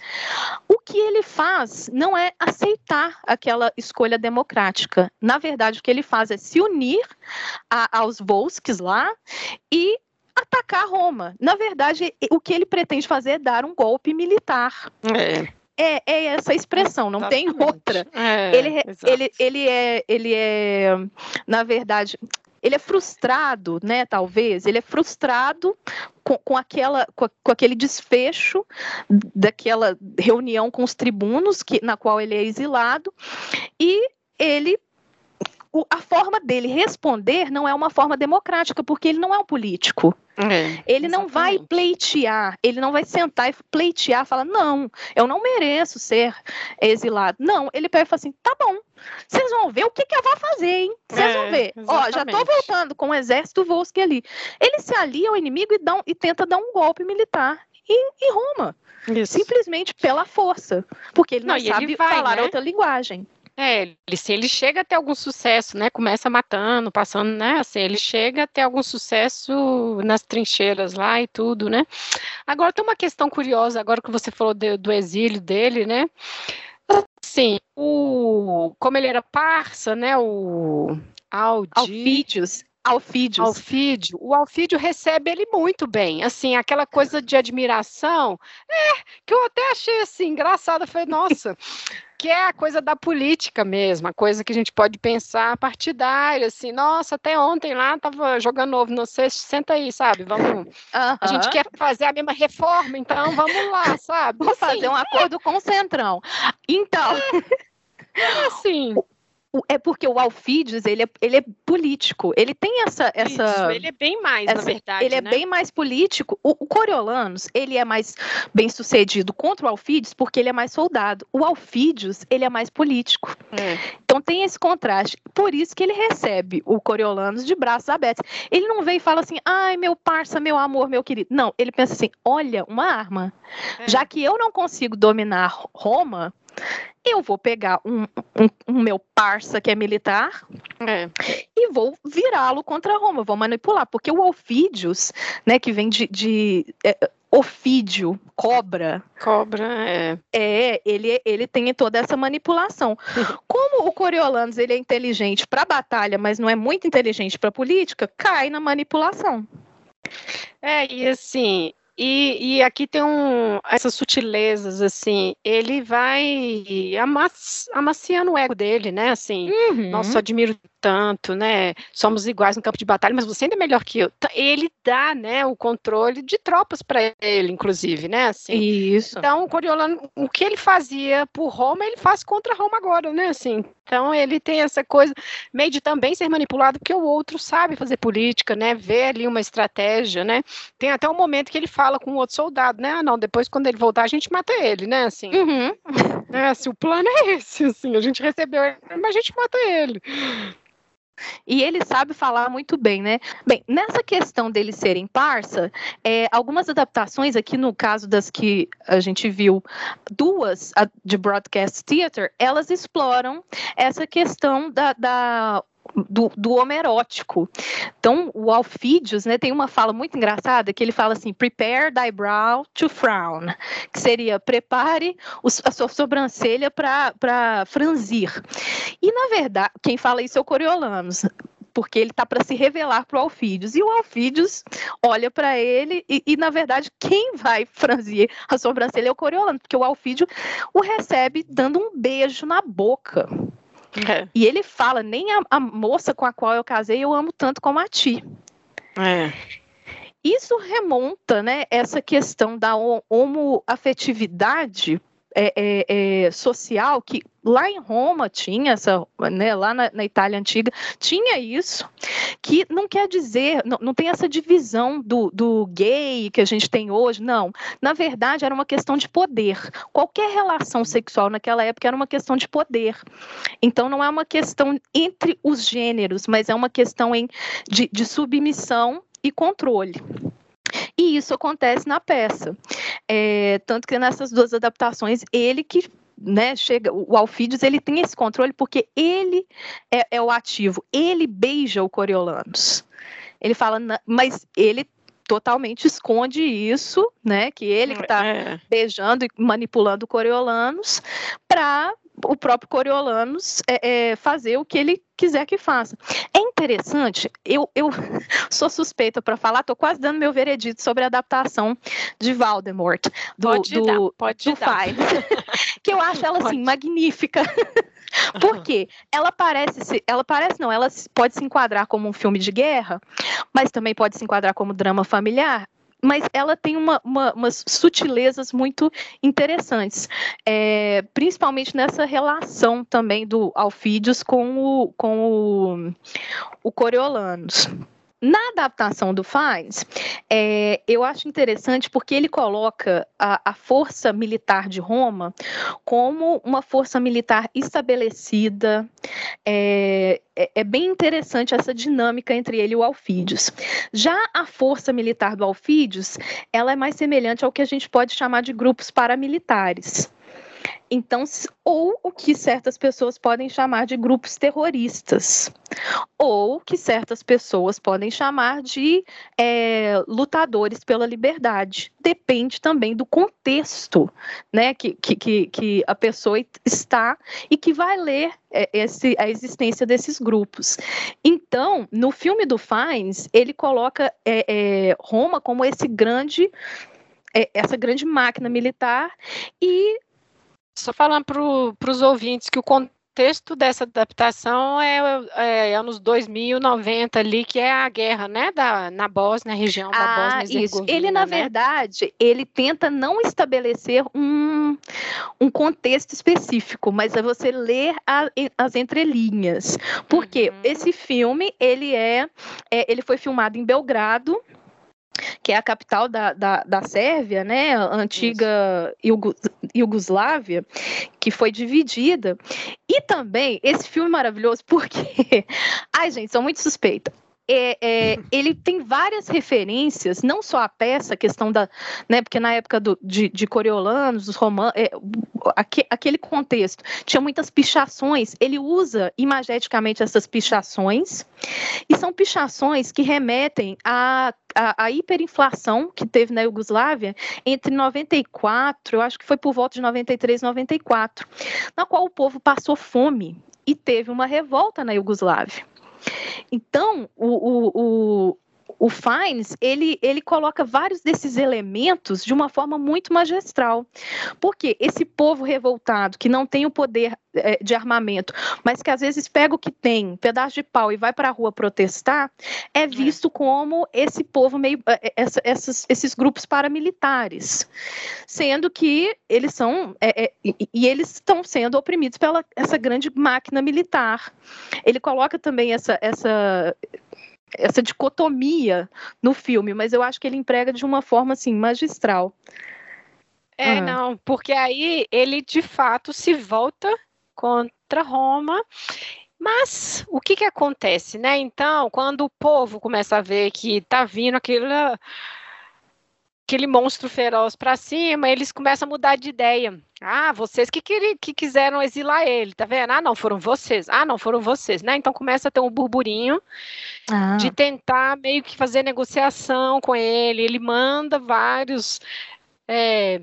o que ele faz não é aceitar aquela escolha democrática. Na verdade, o que ele faz é se unir a, aos Volsques lá e atacar Roma. Na verdade, o que ele pretende fazer é dar um golpe militar. É é, é essa expressão, não Exatamente. tem outra. É, ele, ele, ele, é, ele é, na verdade, ele é frustrado, né? Talvez ele é frustrado com, com aquela, com, com, aquele desfecho daquela reunião com os tribunos, que, na qual ele é exilado, e ele a forma dele responder não é uma forma democrática, porque ele não é um político. É, ele não vai pleitear, ele não vai sentar e pleitear, falar, não, eu não mereço ser exilado. Não, ele pega e fala assim, tá bom, vocês vão ver o que, que eu vou fazer, hein? Vocês é, vão ver. Exatamente. Ó, já tô voltando com o exército Volsky ali. Ele se alia ao inimigo e, dá um, e tenta dar um golpe militar em, em Roma. Isso. Simplesmente pela força. Porque ele não, não sabe ele vai, falar né? outra linguagem. É, ele, se ele chega a ter algum sucesso, né? Começa matando, passando, né? Assim, ele chega a ter algum sucesso nas trincheiras lá e tudo, né? Agora tem uma questão curiosa, agora que você falou de, do exílio dele, né? Sim, o, como ele era parça, né? O Aldi, Alfídios, Alfídios. Alfídio. O Alfídio recebe ele muito bem. Assim, aquela coisa de admiração, é, que eu até achei assim, engraçada. Falei, nossa, que é a coisa da política mesmo, a coisa que a gente pode pensar partidária, assim, nossa, até ontem lá tava jogando ovo no cesto, senta aí, sabe? Vamos. A gente quer fazer a mesma reforma, então vamos lá, sabe? Vamos assim, fazer um acordo com o Centrão. Então. É, é assim é porque o Alfides, ele é, ele é político, ele tem essa... essa Isso, ele é bem mais, essa, na verdade, Ele é né? é bem mais político. O, o, Coriolanos, ele é mais bem sucedido contra o Alfides porque ele é mais soldado. O Alfides, ele é mais político. É. Então tem esse contraste. Por isso que ele recebe o Coriolanos de braços abertos. Ele não vem e fala assim, ai, meu parça, meu amor, meu querido. Não, ele pensa assim, olha, uma arma. É. Já que eu não consigo dominar Roma, eu vou pegar um, um, um meu parça que é militar é. e vou virá-lo contra Roma, vou manipular, porque o Alfídios, né, que vem de, de é, ofídio, cobra. Cobra, é. É, ele, ele tem toda essa manipulação. Como o Coriolanus ele é inteligente para batalha, mas não é muito inteligente para política, cai na manipulação. É, e assim, e, e, aqui tem um, essas sutilezas, assim, ele vai amass, amaciando o ego dele, né, assim, uhum. nossa, eu admiro tanto, né, somos iguais no campo de batalha, mas você ainda é melhor que eu. Ele dá, né, o controle de tropas para ele, inclusive, né, assim. Isso. Então, o Coriolano, o que ele fazia por Roma, ele faz contra Roma agora, né, assim. Então, ele tem essa coisa meio de também ser manipulado, porque o outro sabe fazer política, né, vê ali uma estratégia, né, tem até um momento que ele fala com o outro soldado, né? Ah, não, depois quando ele voltar a gente mata ele, né? Assim. Uhum. É, assim, o plano é esse, assim, a gente recebeu ele, mas a gente mata ele. E ele sabe falar muito bem, né? Bem, nessa questão dele serem parça, é, algumas adaptações aqui no caso das que a gente viu, duas de Broadcast Theater, elas exploram essa questão da, da do, do homerótico. Então, o Alfídios né, tem uma fala muito engraçada que ele fala assim: prepare thy brow to frown, que seria prepare os, a sua sobrancelha para franzir. E, na verdade, quem fala isso é o Coriolanos porque ele está para se revelar para o Alfídios. E o Alfídios olha para ele e, e, na verdade, quem vai franzir a sobrancelha é o Coriolano, porque o Alfídio o recebe dando um beijo na boca. É. E ele fala: nem a, a, moça com a qual eu casei eu amo tanto como a ti. É. Isso remonta, né, essa questão da homoafetividade é, é, é, social que lá em Roma tinha essa, né, lá na, na, Itália antiga tinha isso, que não quer dizer, não, não tem essa divisão do, do gay que a gente tem hoje, não. Na verdade, era uma questão de poder. Qualquer relação sexual naquela época era uma questão de poder. Então, não é uma questão entre os gêneros, mas é uma questão em, de, de submissão e controle. E isso acontece na peça. É, tanto que nessas duas adaptações, ele que né, chega, o Alfídios ele tem esse controle porque ele é, é o ativo, ele beija o Coriolanus. Ele fala, mas ele totalmente esconde isso, né? Que ele que está é. beijando e manipulando o Coriolanos para o próprio Coriolanos é, é, fazer o que ele quiser que faça. É interessante, eu, eu sou suspeita para falar, estou quase dando meu veredito sobre a adaptação de Voldemort, do, pode do, dar, pode do Five, que eu acho ela, assim, magnífica. Por quê? Ela parece, ela parece não, ela pode se enquadrar como um filme de guerra, mas também pode se enquadrar como drama familiar mas ela tem uma, uma, umas sutilezas muito interessantes, é, principalmente nessa relação também do Alfídios com o, com o, o Coriolanus. Na adaptação do Faz, é, eu acho interessante porque ele coloca a, a, força militar de Roma como uma força militar estabelecida. É, é, é, bem interessante essa dinâmica entre ele e o Alfídios. Já a força militar do Alfídios, ela é mais semelhante ao que a gente pode chamar de grupos paramilitares. Então, ou o que certas pessoas podem chamar de grupos terroristas, ou que certas pessoas podem chamar de é, lutadores pela liberdade. Depende também do contexto né, que, que, que a pessoa está e que vai ler é, esse, a existência desses grupos. Então, no filme do Fines, ele coloca é, é Roma como esse grande é, essa grande máquina militar e só falando para os ouvintes que o contexto dessa adaptação é, é, é anos 2090 ali, que é a guerra, né, da, na Bósnia, região da ah, Bósnia isso. Ele, na né? verdade, ele tenta não estabelecer um, um contexto específico, mas é você ler a, as entrelinhas. Porque uhum. esse filme, ele é, é, ele foi filmado em Belgrado, que é a capital da, da, da Sérvia, né, a antiga Iugoslávia, que foi dividida. E também, esse filme maravilhoso porque, ai gente, sou muito suspeita. É, é, ele tem várias referências, não só a peça, a questão da. Né, porque na época do, de, de Coriolanos, dos romanos, é, aquele contexto, tinha muitas pichações. Ele usa imageticamente essas pichações, e são pichações que remetem à, à, à hiperinflação que teve na Iugoslávia entre 94, eu acho que foi por volta de 93, 94, na qual o povo passou fome e teve uma revolta na Iugoslávia. Então, o, o, o Fines, ele, ele coloca vários desses elementos de uma forma muito magistral. Porque esse povo revoltado, que não tem o poder é, de armamento, mas que às vezes pega o que tem, um pedaço de pau e vai para a rua protestar, é, é visto como esse povo meio. É, é, essa, essas, esses grupos paramilitares. Sendo que eles são. É, e, e eles estão sendo oprimidos pela essa grande máquina militar. Ele coloca também essa, essa essa dicotomia no filme, mas eu acho que ele emprega de uma forma assim magistral. É, ah. não, porque aí ele de fato se volta contra Roma. Mas o que que acontece, né? Então, quando o povo começa a ver que tá vindo aquele aquele monstro feroz para cima, eles começam a mudar de ideia. Ah, vocês que, que, que, quiseram exilar ele, tá vendo? Ah, não, foram vocês. Ah, não, foram vocês, né? Então começa a ter um burburinho ah. de tentar meio que fazer negociação com ele. Ele manda vários. É,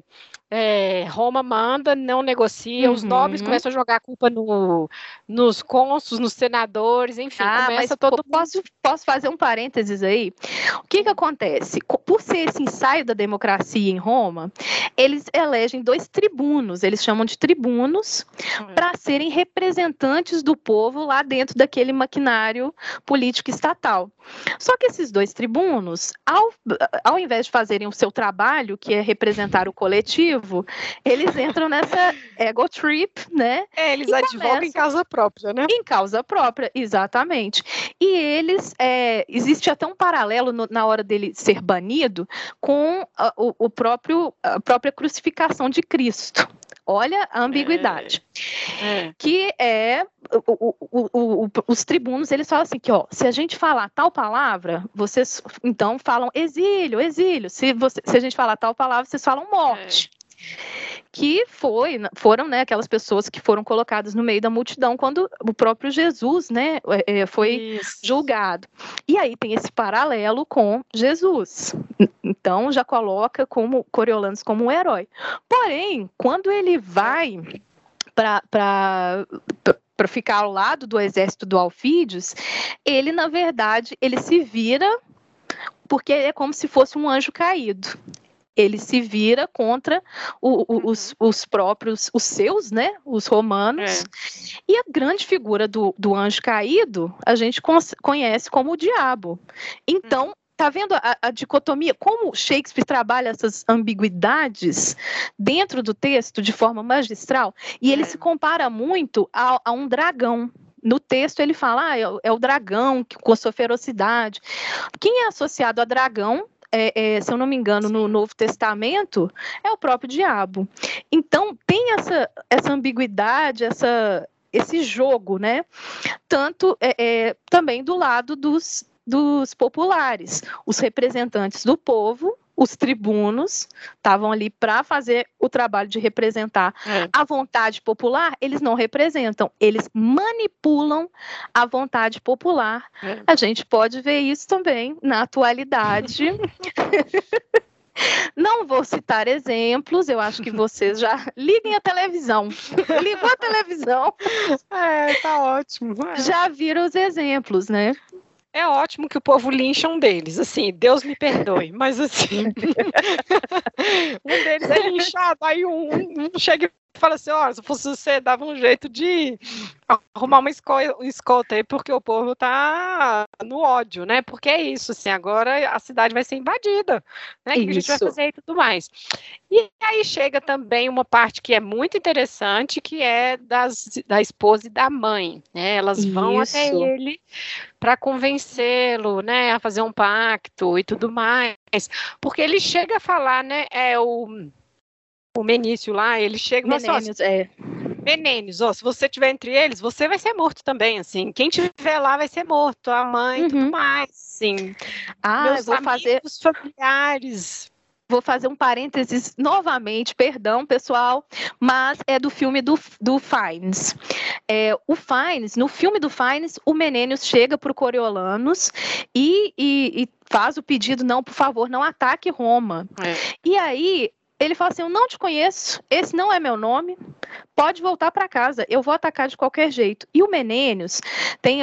é, Roma manda, não negocia, uhum. os nobres começam a jogar a culpa no, nos cônsuls, nos senadores, enfim, ah, começa todo posso, posso fazer um parênteses aí? O que que acontece? Por ser esse ensaio da democracia em Roma, eles elegem dois tribunos, eles chamam de tribunos, uhum. para serem representantes do povo lá dentro daquele maquinário político estatal. Só que esses dois tribunos, ao, ao invés de fazerem o seu trabalho, que é representar o coletivo, eles entram nessa ego trip, né? É, eles advogam em causa própria, né? Em causa própria, exatamente. E eles, é, existe até um paralelo no, na hora dele ser banido com a, o, o próprio, a própria crucificação de Cristo. Olha a ambiguidade. É. É. Que é o, o, o, os tribunos, eles falam assim que, ó, se a gente falar tal palavra, vocês então falam exílio, exílio. Se, você, se a gente falar tal palavra, vocês falam morte. É que foi, foram né, aquelas pessoas que foram colocadas no meio da multidão quando o próprio Jesus né, é, é, foi Isso. julgado. E aí tem esse paralelo com Jesus. Então já coloca como Coriolanus como um herói. Porém, quando ele vai para para ficar ao lado do exército do Alfídios, ele na verdade ele se vira porque é como se fosse um anjo caído ele se vira contra o, o, os, uhum. os, próprios, os seus, né, os romanos. É. E a grande figura do, do anjo caído, a gente conhece como o diabo. Então, uhum. tá vendo a, a, dicotomia? Como Shakespeare trabalha essas ambiguidades dentro do texto de forma magistral? E ele é. se compara muito a, a um dragão. No texto ele fala, ah, é, é o dragão com a sua ferocidade. Quem é associado a dragão é, é, se eu não me engano, no Novo Testamento, é o próprio diabo. Então, tem essa, essa ambiguidade, essa, esse jogo, né? Tanto é, é, também do lado dos, dos populares, os representantes do povo os tribunos estavam ali para fazer o trabalho de representar é. a vontade popular, eles não representam, eles manipulam a vontade popular. É. A gente pode ver isso também na atualidade. Não vou citar exemplos, eu acho que vocês já liguem a televisão. Ligou a televisão. É, tá ótimo. É. Já viram os exemplos, né? É ótimo que o povo lincha um deles, assim, Deus me perdoe, mas assim, um deles é linchado, aí um, um chega fala assim, ó, se fosse você, dava um jeito de arrumar uma escolta aí, porque o povo tá no ódio, né? Porque é isso, assim, agora a cidade vai ser invadida, né? O que a gente vai fazer e tudo mais. E aí chega também uma parte que é muito interessante, que é das, da esposa e da mãe, né? Elas isso. vão até ele para convencê-lo, né, a fazer um pacto e tudo mais, porque ele chega a falar, né, é o o Menício lá, ele chega e fala assim, é Menênios, ó, se você tiver entre eles, você vai ser morto também, assim. Quem tiver lá vai ser morto, a mãe, uhum. tudo mais, sim. Ah, Meus vou amigos, fazer familiares. Vou fazer um parênteses novamente, perdão, pessoal, mas é do filme do, do Fines. É, o Fines, no filme do Fines, o Menênios chega para o Coriolanos e, e, e, faz o pedido, não, por favor, não ataque Roma. É. E aí ele fala assim: Eu não te conheço, esse não é meu nome, pode voltar para casa, eu vou atacar de qualquer jeito. E o Menênios tem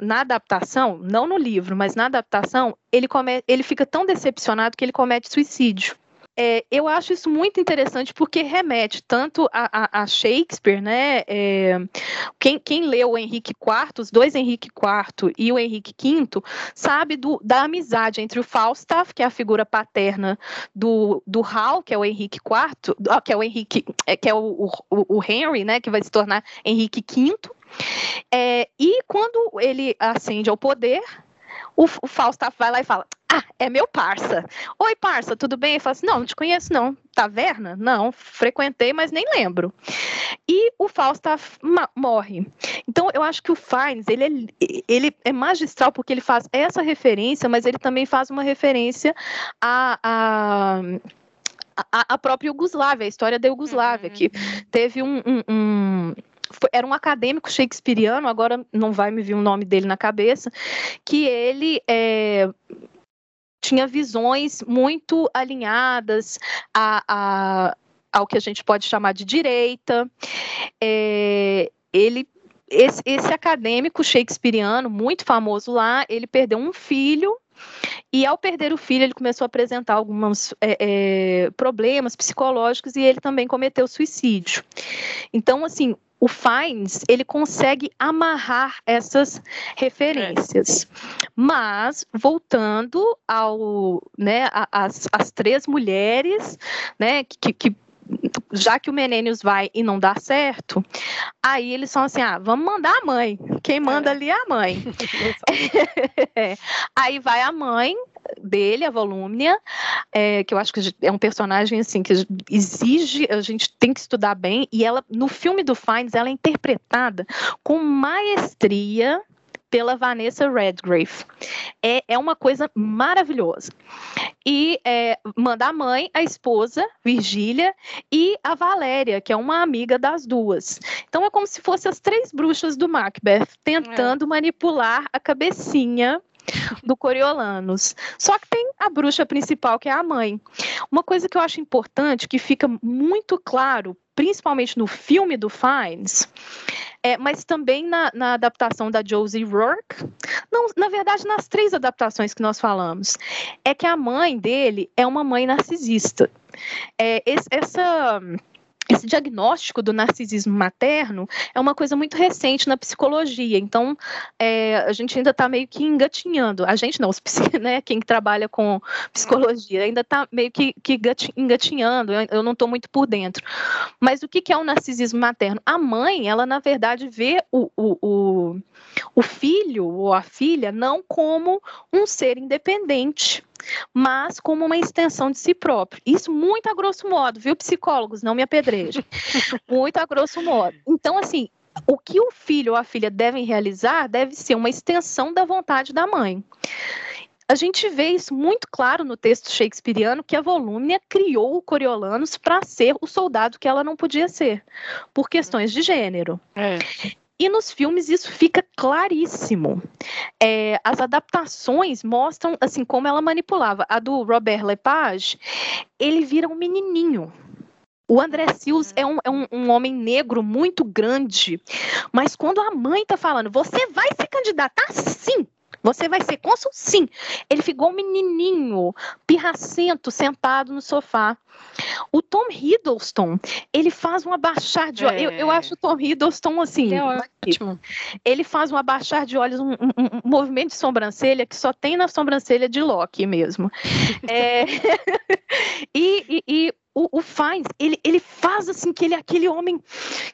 na, adaptação, não no livro, mas na adaptação, ele, come, ele fica tão decepcionado que ele comete suicídio. É, eu acho isso muito interessante porque remete tanto a, a, a Shakespeare, né? É, quem, quem leu o Henrique IV, os dois Henrique IV e o Henrique V, sabe do, da amizade entre o Falstaff, que é a figura paterna do, do Hal, que é o Henrique IV, que é o Henrique, é, que é o, o, o Henry, né? Que vai se tornar Henrique V. É, e quando ele ascende ao poder, o, o Falstaff vai lá e fala: Ah, é meu parça. Oi, parça, tudo bem? Ele fala assim: Não, não te conheço, não. Taverna? Não, frequentei, mas nem lembro. E o Falstaff morre. Então, eu acho que o Fiennes, ele é, ele é magistral porque ele faz essa referência, mas ele também faz uma referência a, a a, a, própria Iugoslávia, a história da Iugoslávia, uhum. que teve um, um, um, era um acadêmico shakespeariano, agora não vai me vir o nome dele na cabeça, que ele é, tinha visões muito alinhadas a, a, ao que a gente pode chamar de direita. É, ele esse, esse, acadêmico shakespeariano, muito famoso lá, ele perdeu um filho. E ao perder o filho, ele começou a apresentar alguns é, é, problemas psicológicos e ele também cometeu suicídio. Então, assim, o Fines ele consegue amarrar essas referências. Mas voltando ao, né, as três mulheres, né, que, que já que o Menênios vai e não dá certo, aí eles são assim: ah, vamos mandar a mãe. Quem manda é. ali é a mãe. aí vai a mãe dele, a Volúmnia, é, que eu acho que é um personagem assim que exige, a gente tem que estudar bem, e ela, no filme do Fines, ela é interpretada com maestria pela Vanessa Redgrave. É, é uma coisa maravilhosa. E é, manda a mãe, a esposa, Virgília, e a Valéria, que é uma amiga das duas. Então é como se fossem as três bruxas do Macbeth tentando é. manipular a cabecinha do Coriolanos. Só que tem a bruxa principal, que é a mãe. Uma coisa que eu acho importante, que fica muito claro, principalmente no filme do Fines, é, mas também na, na, adaptação da Josie Rourke, não, na verdade, nas três adaptações que nós falamos, é que a mãe dele é uma mãe narcisista. É, esse, essa esse diagnóstico do narcisismo materno é uma coisa muito recente na psicologia. Então, é, a gente ainda está meio que engatinhando. A gente não, os, né, quem trabalha com psicologia, ainda está meio que, que engatinhando. Eu, eu não estou muito por dentro. Mas o que, que é o narcisismo materno? A mãe, ela na verdade vê o, o, o, o filho ou a filha não como um ser independente mas como uma extensão de si próprio. Isso muito a grosso modo, viu, psicólogos? Não me apedrejem. muito a grosso modo. Então, assim, o que o filho ou a filha devem realizar deve ser uma extensão da vontade da mãe. A gente vê isso muito claro no texto shakespeariano que a Volúmnia criou o Coriolanus para ser o soldado que ela não podia ser, por questões de gênero. É. E nos filmes isso fica claríssimo. É, as adaptações mostram assim como ela manipulava. A do Robert Lepage, ele vira um menininho. O André Sills é, um, é um, um, homem negro muito grande, mas quando a mãe tá falando, você vai se candidatar sim, você vai ser cônsul? Sim. Ele ficou um menininho, pirracento, sentado no sofá. O Tom Hiddleston, ele faz um abaixar de olhos. É. Eu, eu, acho o Tom Hiddleston assim. É ótimo. Ele faz um abaixar de olhos, um, um, um, movimento de sobrancelha que só tem na sobrancelha de Loki mesmo. é... e, e, e o, o faz, ele, ele faz assim que ele é aquele homem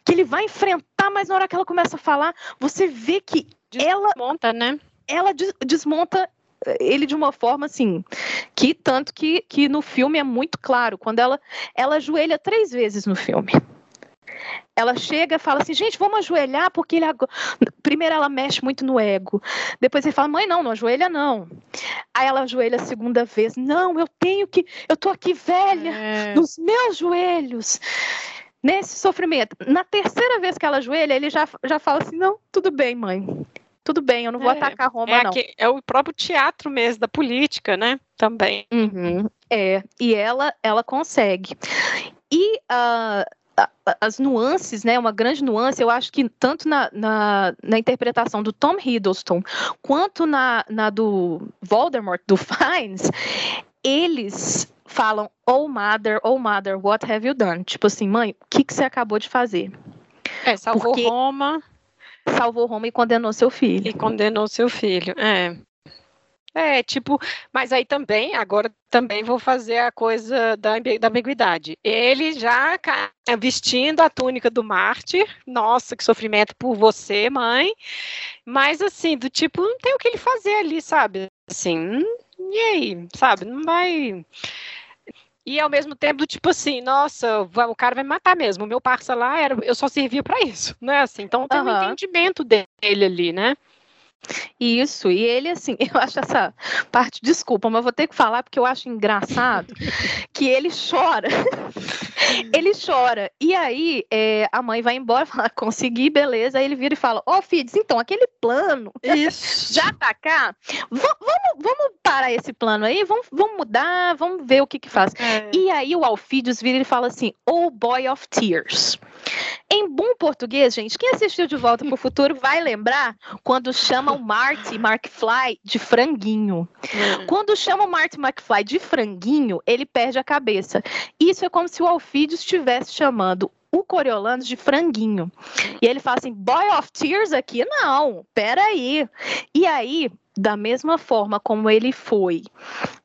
que ele vai enfrentar, mas na hora que ela começa a falar, você vê que Desmonta, ela monta, né? Ela desmonta eh, ele de uma forma assim, que tanto que, que no filme é muito claro, quando ela ela ajoelha três vezes no filme. ela chega e fala assim, gente, vamos ajoelhar, porque ele agora... primeiro ela mexe muito no ego. Depois ele fala, mãe, não, não ajoelha, não. Aí ela ajoelha a segunda vez, não, eu tenho que, eu tô aqui velha, é. nos meus joelhos. Nesse sofrimento. Na terceira vez que ela ajoelha, ele já, já fala assim, não, tudo bem, mãe. Tudo bem, eu não vou é, atacar Roma, é não. É o próprio teatro mesmo, da política, né? Também. Uhum, é, e ela, ela consegue. E uh, as nuances, né, uma grande nuance, eu acho que tanto na, na, na interpretação do Tom Hiddleston quanto na, na do Voldemort, do Fiennes, eles falam, oh mother, oh mother, what have you done? Tipo assim, mãe, o que, que você acabou de fazer? É, salvou Porque Roma. Salvou Roma e condenou seu filho. E condenou seu filho, é. É, tipo, mas aí também, agora também vou fazer a coisa da, da ambiguidade. Ele já vestindo a túnica do mártir, nossa, que sofrimento por você, mãe. Mas assim, do tipo, não tem o que ele fazer ali, sabe? Assim, e aí, sabe? Não vai. E ao mesmo tempo, do tipo assim, nossa, o cara vai me matar mesmo. O meu parça lá era, eu só servia para isso, né? Assim, então tem uhum. um entendimento dele ali, né? Isso, e ele, assim, eu acho essa parte, desculpa, mas vou ter que falar porque eu acho engraçado que ele chora. Ele chora. E aí é, a mãe vai embora, fala, consegui, beleza. Aí ele vira e fala: Ó, oh, filhos, então, aquele plano Isso. já tá cá. V vamos, vamos parar esse plano aí, vamos, vamos mudar, vamos ver o que que faz. É. E aí o Alfídios vira e fala assim: Oh boy of tears. Em bom português, gente, quem assistiu De Volta para o Futuro vai lembrar quando chama o Marty McFly de franguinho. Hum. Quando chama o Marty McFly de franguinho, ele perde a cabeça. Isso é como se o Alfídio estivesse chamando o Coriolanus de franguinho. E ele fala assim: Boy of Tears aqui? Não, peraí. E aí, da mesma forma como ele foi,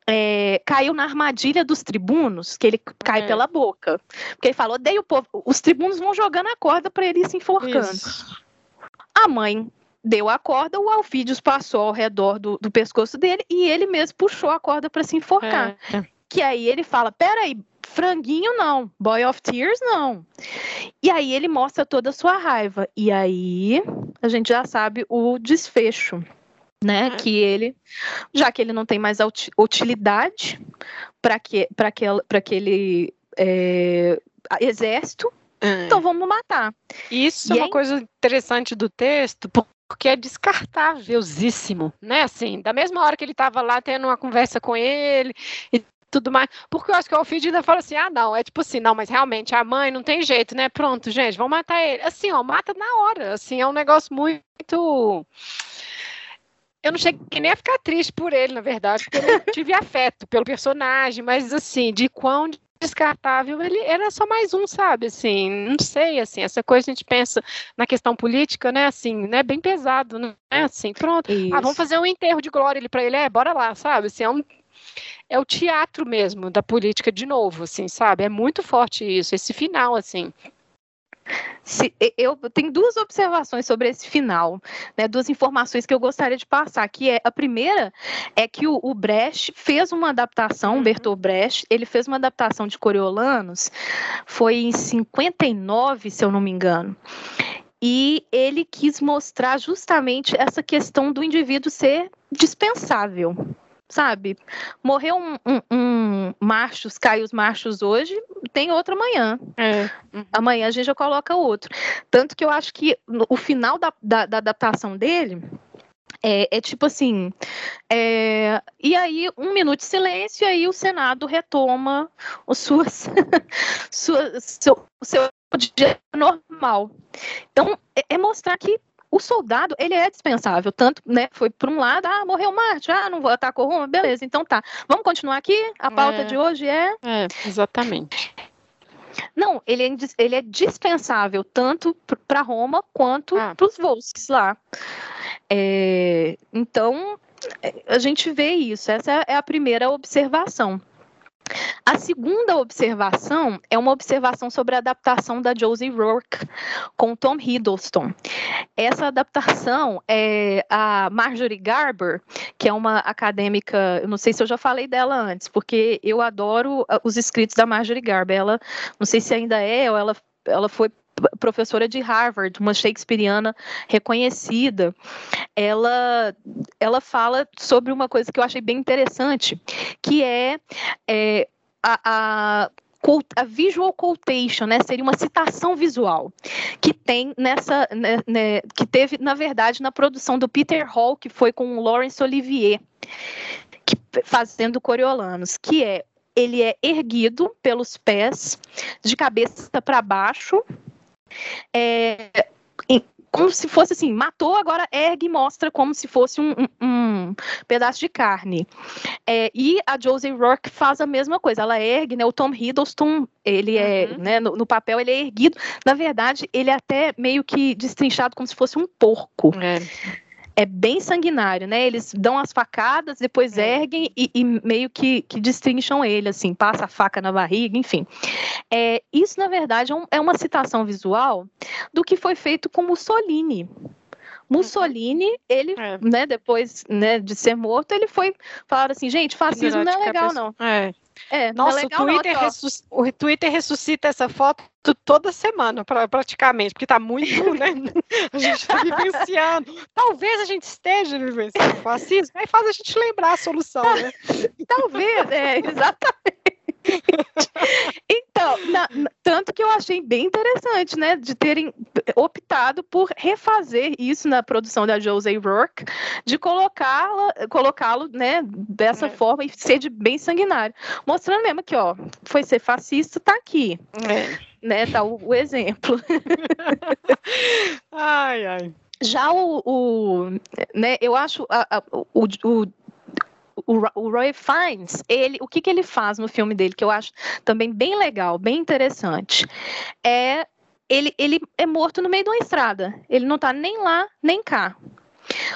é, caiu na armadilha dos tribunos, que ele cai é. pela boca. Porque ele falou: odeio o povo. Os tribunos vão jogando a corda para ele ir se enforcando. Isso. A mãe deu a corda, o Alfídios passou ao redor do, do pescoço dele e ele mesmo puxou a corda para se enforcar. É. Que aí ele fala: peraí, franguinho não, Boy of Tears não. E aí ele mostra toda a sua raiva. E aí a gente já sabe o desfecho, né? É. Que ele, já que ele não tem mais utilidade para que, aquele, aquele é, exército, é. então vamos matar. Isso e é uma coisa interessante do texto, porque é descartávelzíssimo, né? Assim, da mesma hora que ele estava lá tendo uma conversa com ele e tudo mais, porque eu acho que o Alfred ainda fala assim, ah, não, é tipo assim, não, mas realmente a mãe não tem jeito, né? Pronto, gente, vamos matar ele. Assim, ó, mata na hora, assim, é um negócio muito eu não cheguei nem a ficar triste por ele, na verdade, porque eu tive afeto pelo personagem, mas assim, de quão descartável, ele era só mais um, sabe? Assim, não sei, assim, essa coisa a gente pensa na questão política, né? Assim, né? Bem pesado, né? Assim, pronto. Isso. Ah, vamos fazer um enterro de glória ali para ele, é, bora lá, sabe? Assim, é um é o teatro mesmo da política de novo, assim, sabe? É muito forte isso, esse final, assim. Se, eu tenho duas observações sobre esse final, né, duas informações que eu gostaria de passar. Que é a primeira é que o, o Brecht fez uma adaptação, uhum. Bertolt Brecht, ele fez uma adaptação de Coriolanus, foi em 59, se eu não me engano. E ele quis mostrar justamente essa questão do indivíduo ser dispensável, sabe? Morreu um, um, um machos, cai os machos hoje, tem outro amanhã. É. Uhum. Amanhã a gente já coloca outro. Tanto que eu acho que o final da, da, da adaptação dele. É, é, tipo assim, é, e aí um minuto de silêncio, e aí o Senado retoma o suas, sua, seu, seu dia normal. Então, é, é mostrar que o soldado, ele é dispensável, tanto, né, foi por um lado, ah, morreu Marte, ah, não vou atacar Roma, beleza, então tá. Vamos continuar aqui? A pauta é, de hoje é... É, exatamente. Não, ele é, ele é dispensável tanto para Roma quanto ah. para os Volsks lá. É, então, é, a gente vê isso, essa é a primeira observação. A segunda observação é uma observação sobre a adaptação da Josie Rourke com Tom Hiddleston. Essa adaptação é a Marjorie Garber, que é uma acadêmica, eu não sei se eu já falei dela antes, porque eu adoro ah, os escritos da Marjorie Garber. Ela, não sei se ainda é, ou ela ela foi professora de Harvard, uma shakespeariana reconhecida, ela, ela fala sobre uma coisa que eu achei bem interessante, que é, é a, a a visual quotation, né, seria uma citação visual que tem nessa, né, né, que teve na verdade na produção do Peter Hall, que foi com o Laurence Olivier, que, fazendo Coriolanos, que é ele é erguido pelos pés de cabeça para baixo, é, como se fosse assim, matou, agora ergue e mostra como se fosse um, um, um pedaço de carne. É, e a Josie Rourke faz a mesma coisa, ela ergue, né, o Tom Hiddleston, ele é, uhum. né, no, no, papel ele é erguido, na verdade ele é até meio que destrinchado como se fosse um porco. É é bem sanguinário, né? Eles dão as facadas, depois é. erguem e, e, meio que, que destrincham ele, assim, passa a faca na barriga, enfim. É, isso, na verdade, é, um, é uma citação visual do que foi feito com Mussolini. Mussolini, ele, é. né, depois né, de ser morto, ele foi falar assim, gente, fascismo não é legal, não. É. É, Nossa, é legal, o, Twitter não, o Twitter ressuscita essa foto toda semana, pra, praticamente, porque está muito, né? A gente está vivenciando. Talvez a gente esteja vivenciando fascismo, aí faz a gente lembrar a solução, né? Talvez, é, exatamente. então, na, tanto que eu achei bem interessante, né, de terem optado por refazer isso na produção da José Rourke, de colocá-la, colocá-lo, né, dessa é. forma e ser de bem sanguinário, mostrando mesmo que, ó, foi ser fascista, tá aqui. É. Né, tá o, o exemplo. ai, ai. Já o, o, né, eu acho a, a, o, o o, o Roy Fiennes, ele, o que, que ele faz no filme dele, que eu acho também bem legal, bem interessante, é ele, ele é morto no meio de uma estrada. Ele não está nem lá, nem cá.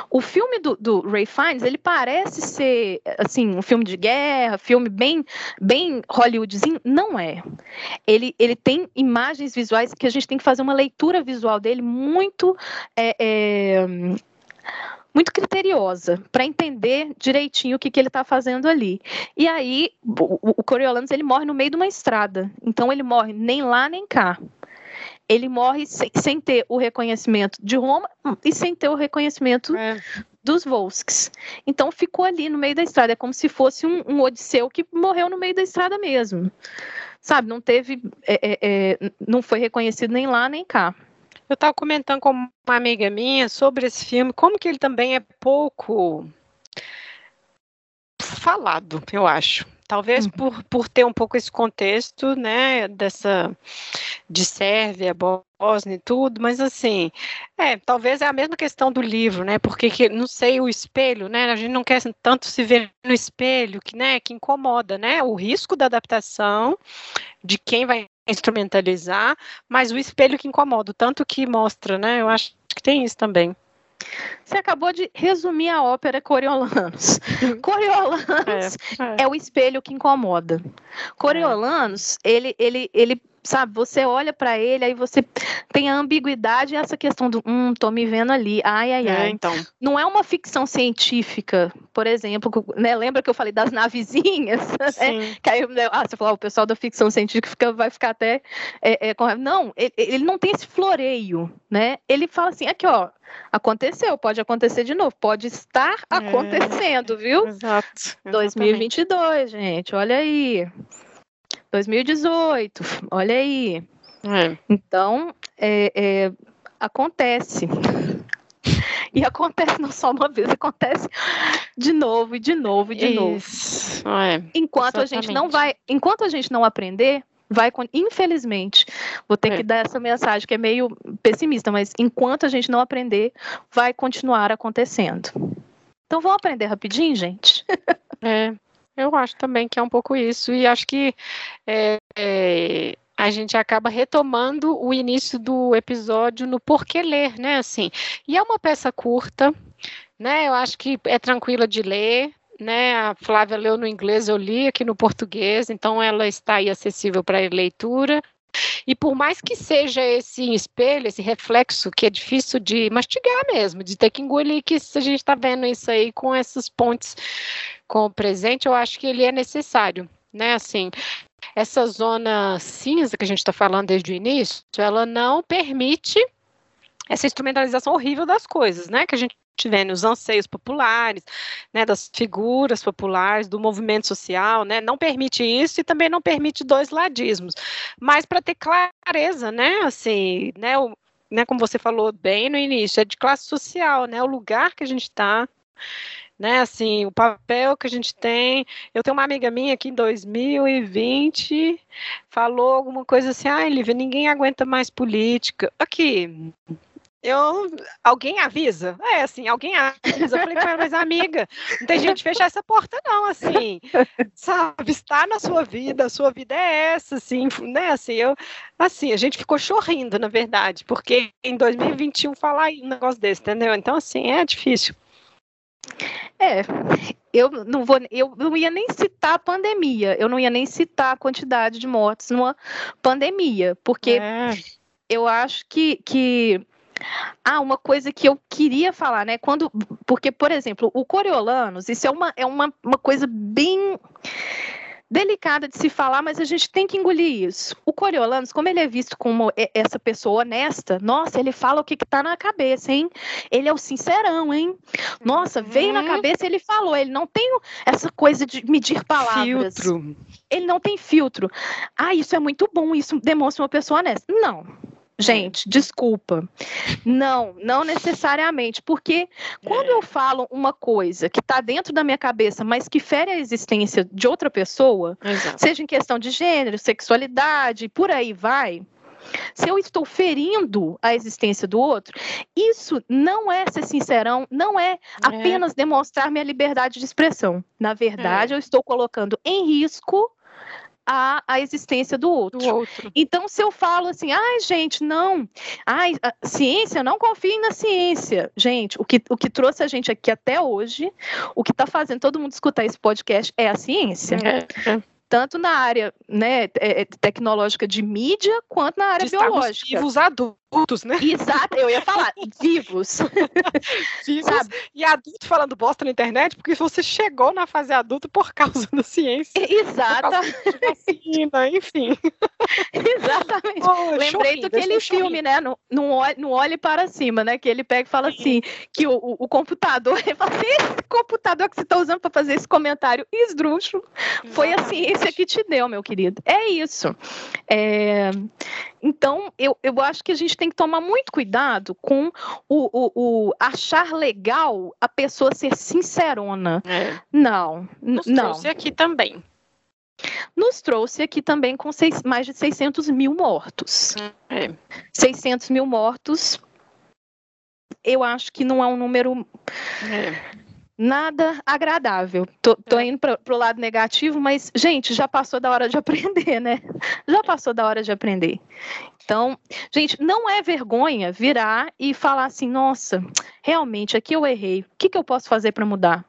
O filme do, do, Ray Fiennes, ele parece ser, assim, um filme de guerra, filme bem, bem hollywoodzinho. Não é. Ele, ele tem imagens visuais que a gente tem que fazer uma leitura visual dele muito... É, é, muito criteriosa para entender direitinho o que, que ele está fazendo ali. E aí, o, o Coriolanus ele morre no meio de uma estrada. Então ele morre nem lá nem cá. Ele morre sem, sem ter o reconhecimento de Roma e sem ter o reconhecimento é. dos Volsks. Então ficou ali no meio da estrada. É como se fosse um, um Odisseu que morreu no meio da estrada mesmo. Sabe, não teve. É, é, é não foi reconhecido nem lá nem cá. Eu estava comentando com uma amiga minha sobre esse filme, como que ele também é pouco falado, eu acho. Talvez uhum. por, por ter um pouco esse contexto, né, dessa de Sérvia, Bósnia e tudo, mas assim, é, talvez é a mesma questão do livro, né, porque que, não sei, o espelho, né, a gente não quer tanto se ver no espelho, que, né, que incomoda, né, o risco da adaptação de quem vai instrumentalizar, mas o espelho que incomoda, tanto que mostra, né? Eu acho que tem isso também. Você acabou de resumir a ópera Coriolanos. Coriolanos é, é. é o espelho que incomoda. Coriolanos, é. ele, ele, ele sabe, você olha para ele, aí você tem a ambiguidade e essa questão do, hum, tô me vendo ali, ai, ai, é, ai. então. Não é uma ficção científica, por exemplo, né, lembra que eu falei das navezinhas? Né? Que aí, né, ah, você falou, ah, o pessoal da ficção científica vai ficar até, é, é, com... não, ele, ele não tem esse floreio, né, ele fala assim, aqui, ó, aconteceu, pode acontecer de novo, pode estar é, acontecendo, viu? Exato. 2022, gente, olha aí. 2018, olha aí. É. Então, é, é, acontece. E acontece não só uma vez, acontece de novo e de novo e de Isso. novo. É, enquanto exatamente. a gente não vai, enquanto a gente não aprender, vai infelizmente, vou ter é. que dar essa mensagem que é meio pessimista, mas enquanto a gente não aprender, vai continuar acontecendo. Então vamos aprender rapidinho, gente. É, eu acho também que é um pouco isso, e acho que é, é, a gente acaba retomando o início do episódio no porquê ler, né? Assim, e é uma peça curta, né? Eu acho que é tranquila de ler, né? A Flávia leu no inglês, eu li aqui no português, então ela está aí acessível para leitura. E por mais que seja esse espelho, esse reflexo que é difícil de mastigar mesmo, de ter que engolir, que a gente está vendo isso aí com essas pontes com o presente, eu acho que ele é necessário, né? Assim, essa zona cinza que a gente está falando desde o início, ela não permite essa instrumentalização horrível das coisas, né? Que a gente vê nos anseios populares, né, das figuras populares, do movimento social, né, não permite isso e também não permite dois ladismos. Mas para ter clareza, né, assim, né, o, né, como você falou bem no início, é de classe social, né, o lugar que a gente está, né, assim, o papel que a gente tem. Eu tenho uma amiga minha que em 2020 falou alguma coisa assim, ai, Lívia, ninguém aguenta mais política. Aqui, eu, alguém avisa? É, assim, alguém avisa. Eu falei mas amiga, não tem gente fechar essa porta, não, assim, sabe, está na sua vida, a sua vida é essa, assim, né, assim, eu, assim, a gente ficou chorrindo, na verdade, porque em 2021 falar um negócio desse, entendeu? Então, assim, é difícil. É, eu não vou, eu não ia nem citar a pandemia, eu não ia nem citar a quantidade de mortes numa pandemia, porque é. eu acho que, que ah, uma coisa que eu queria falar, né? Quando, porque, por exemplo, o Coriolanos, isso é uma, é uma, uma coisa bem delicada de se falar, mas a gente tem que engolir isso. O Coriolanos, como ele é visto como essa pessoa honesta, nossa, ele fala o que, que tá na cabeça, hein? Ele é o sincerão, hein? Nossa, uhum. veio na uhum. cabeça ele falou. Ele não tem essa coisa de medir palavras. Filtro. Ele não tem filtro. Ah, isso é muito bom, isso demonstra uma pessoa honesta. Não. Gente, desculpa. Não, não necessariamente, porque quando eu falo uma coisa que está dentro da minha cabeça, mas que fere a existência de outra pessoa, Exato. seja em questão de gênero, sexualidade, por aí vai, se eu estou ferindo a existência do outro, isso não é ser sincerão, não é, é. apenas demonstrar minha liberdade de expressão. Na verdade, é. eu estou colocando em risco a, a existência do outro. do outro. Então, se eu falo assim, ai, gente, não, ai, ciência, não confiem na ciência. Gente, o que, o que trouxe a gente aqui até hoje, o que está fazendo todo mundo escutar esse podcast é a ciência. É, é tanto na área né, é, é, tecnológica de mídia quanto na área de biológica. Vivos adultos, né? Exato, eu ia falar, vivos. vivos Sabe? e adulto falando bosta na internet, porque você chegou na fase adulta por causa da ciência. Exato. Vacina, enfim. Exatamente. Oh, Lembrei do aquele filme, né? No, no Olhe para Cima, né? Que ele pega e fala Sim. assim: que o, o, o computador, ele fala assim, esse computador que você está usando para fazer esse comentário esdrúxulo foi a ciência que te deu, meu querido. É isso. É... Então, eu, eu acho que a gente tem que tomar muito cuidado com o, o, o achar legal a pessoa ser sincerona. É. Não, Nos não. trouxe aqui também. Nos trouxe aqui também com seis, mais de 600 mil mortos. É. 600 mil mortos, eu acho que não é um número... É nada agradável. Tô, tô é. indo para o lado negativo, mas, gente, já passou da hora de aprender, né? Já passou da hora de aprender. Então, gente, não é vergonha virar e falar assim: nossa, realmente aqui eu errei. O que, que eu posso fazer para mudar?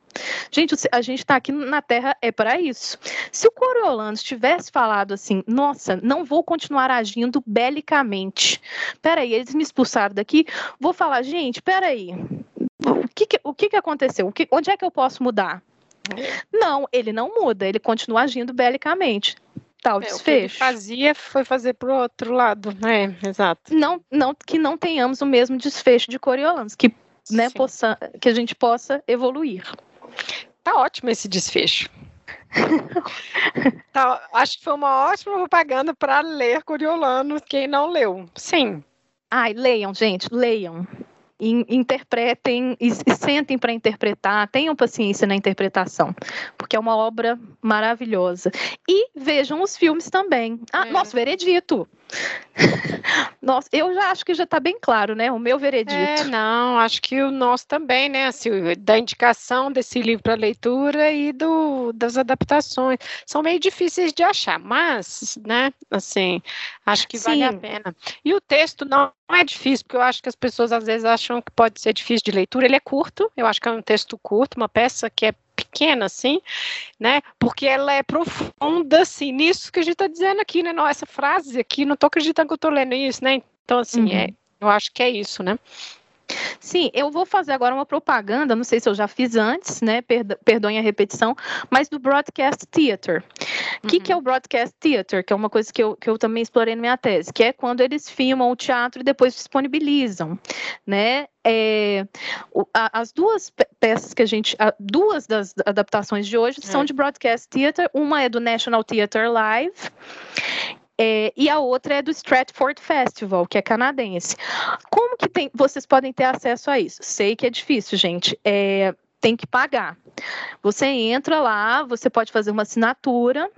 Gente, a gente está aqui na Terra é para isso. Se o Coriolanus tivesse falado assim, nossa, não vou continuar agindo belicamente. Peraí, eles me expulsaram daqui. Vou falar, gente, peraí que, que o que, que aconteceu? O que, onde é que eu posso mudar? Não, ele não muda, ele continua agindo belicamente. Tal é, desfecho. O que ele fazia foi fazer para o outro lado, né? Exato. Não, não, que não tenhamos o mesmo desfecho de Coriolanus, que, né, possa, que a gente possa evoluir. Tá ótimo esse desfecho. tá, acho que foi uma ótima propaganda para ler Coriolano, quem não leu. Sim. Ai, leiam, gente, leiam interpretem e, sentem para interpretar, tenham paciência na interpretação, porque é uma obra maravilhosa. E vejam os filmes também. Ah, é. nosso veredito. Nossa, eu já acho que já está bem claro, né? O meu veredito. É, não, acho que o nosso também, né? Assim, da indicação desse livro para leitura e do, das adaptações. São meio difíceis de achar, mas, né? Assim, acho que Sim. vale a pena. E o texto não é difícil, porque eu acho que as pessoas às vezes acham que pode ser difícil de leitura. Ele é curto, eu acho que é um texto curto, uma peça que é pequena, assim, né? Porque ela é profunda, assim, nisso que a gente está dizendo aqui, né? Não, essa frase aqui, não estou acreditando que eu estou lendo isso, né? Então, assim, é, uhum. é, eu acho que é isso, né? Sim, eu vou fazer agora uma propaganda, não sei se eu já fiz antes, né? Perdoem a repetição, mas do Broadcast Theater. O uhum. que, que é o Broadcast Theater? Que é uma coisa que eu, que eu também explorei na minha tese, que é quando eles filmam o teatro e depois disponibilizam, né? É, as duas peças que a gente. Duas das adaptações de hoje são é. de Broadcast Theater. Uma é do National Theatre Live. É, e a outra é do Stratford Festival, que é canadense. Como que tem, vocês podem ter acesso a isso? Sei que é difícil, gente. É, tem que pagar. Você entra lá, você pode fazer uma assinatura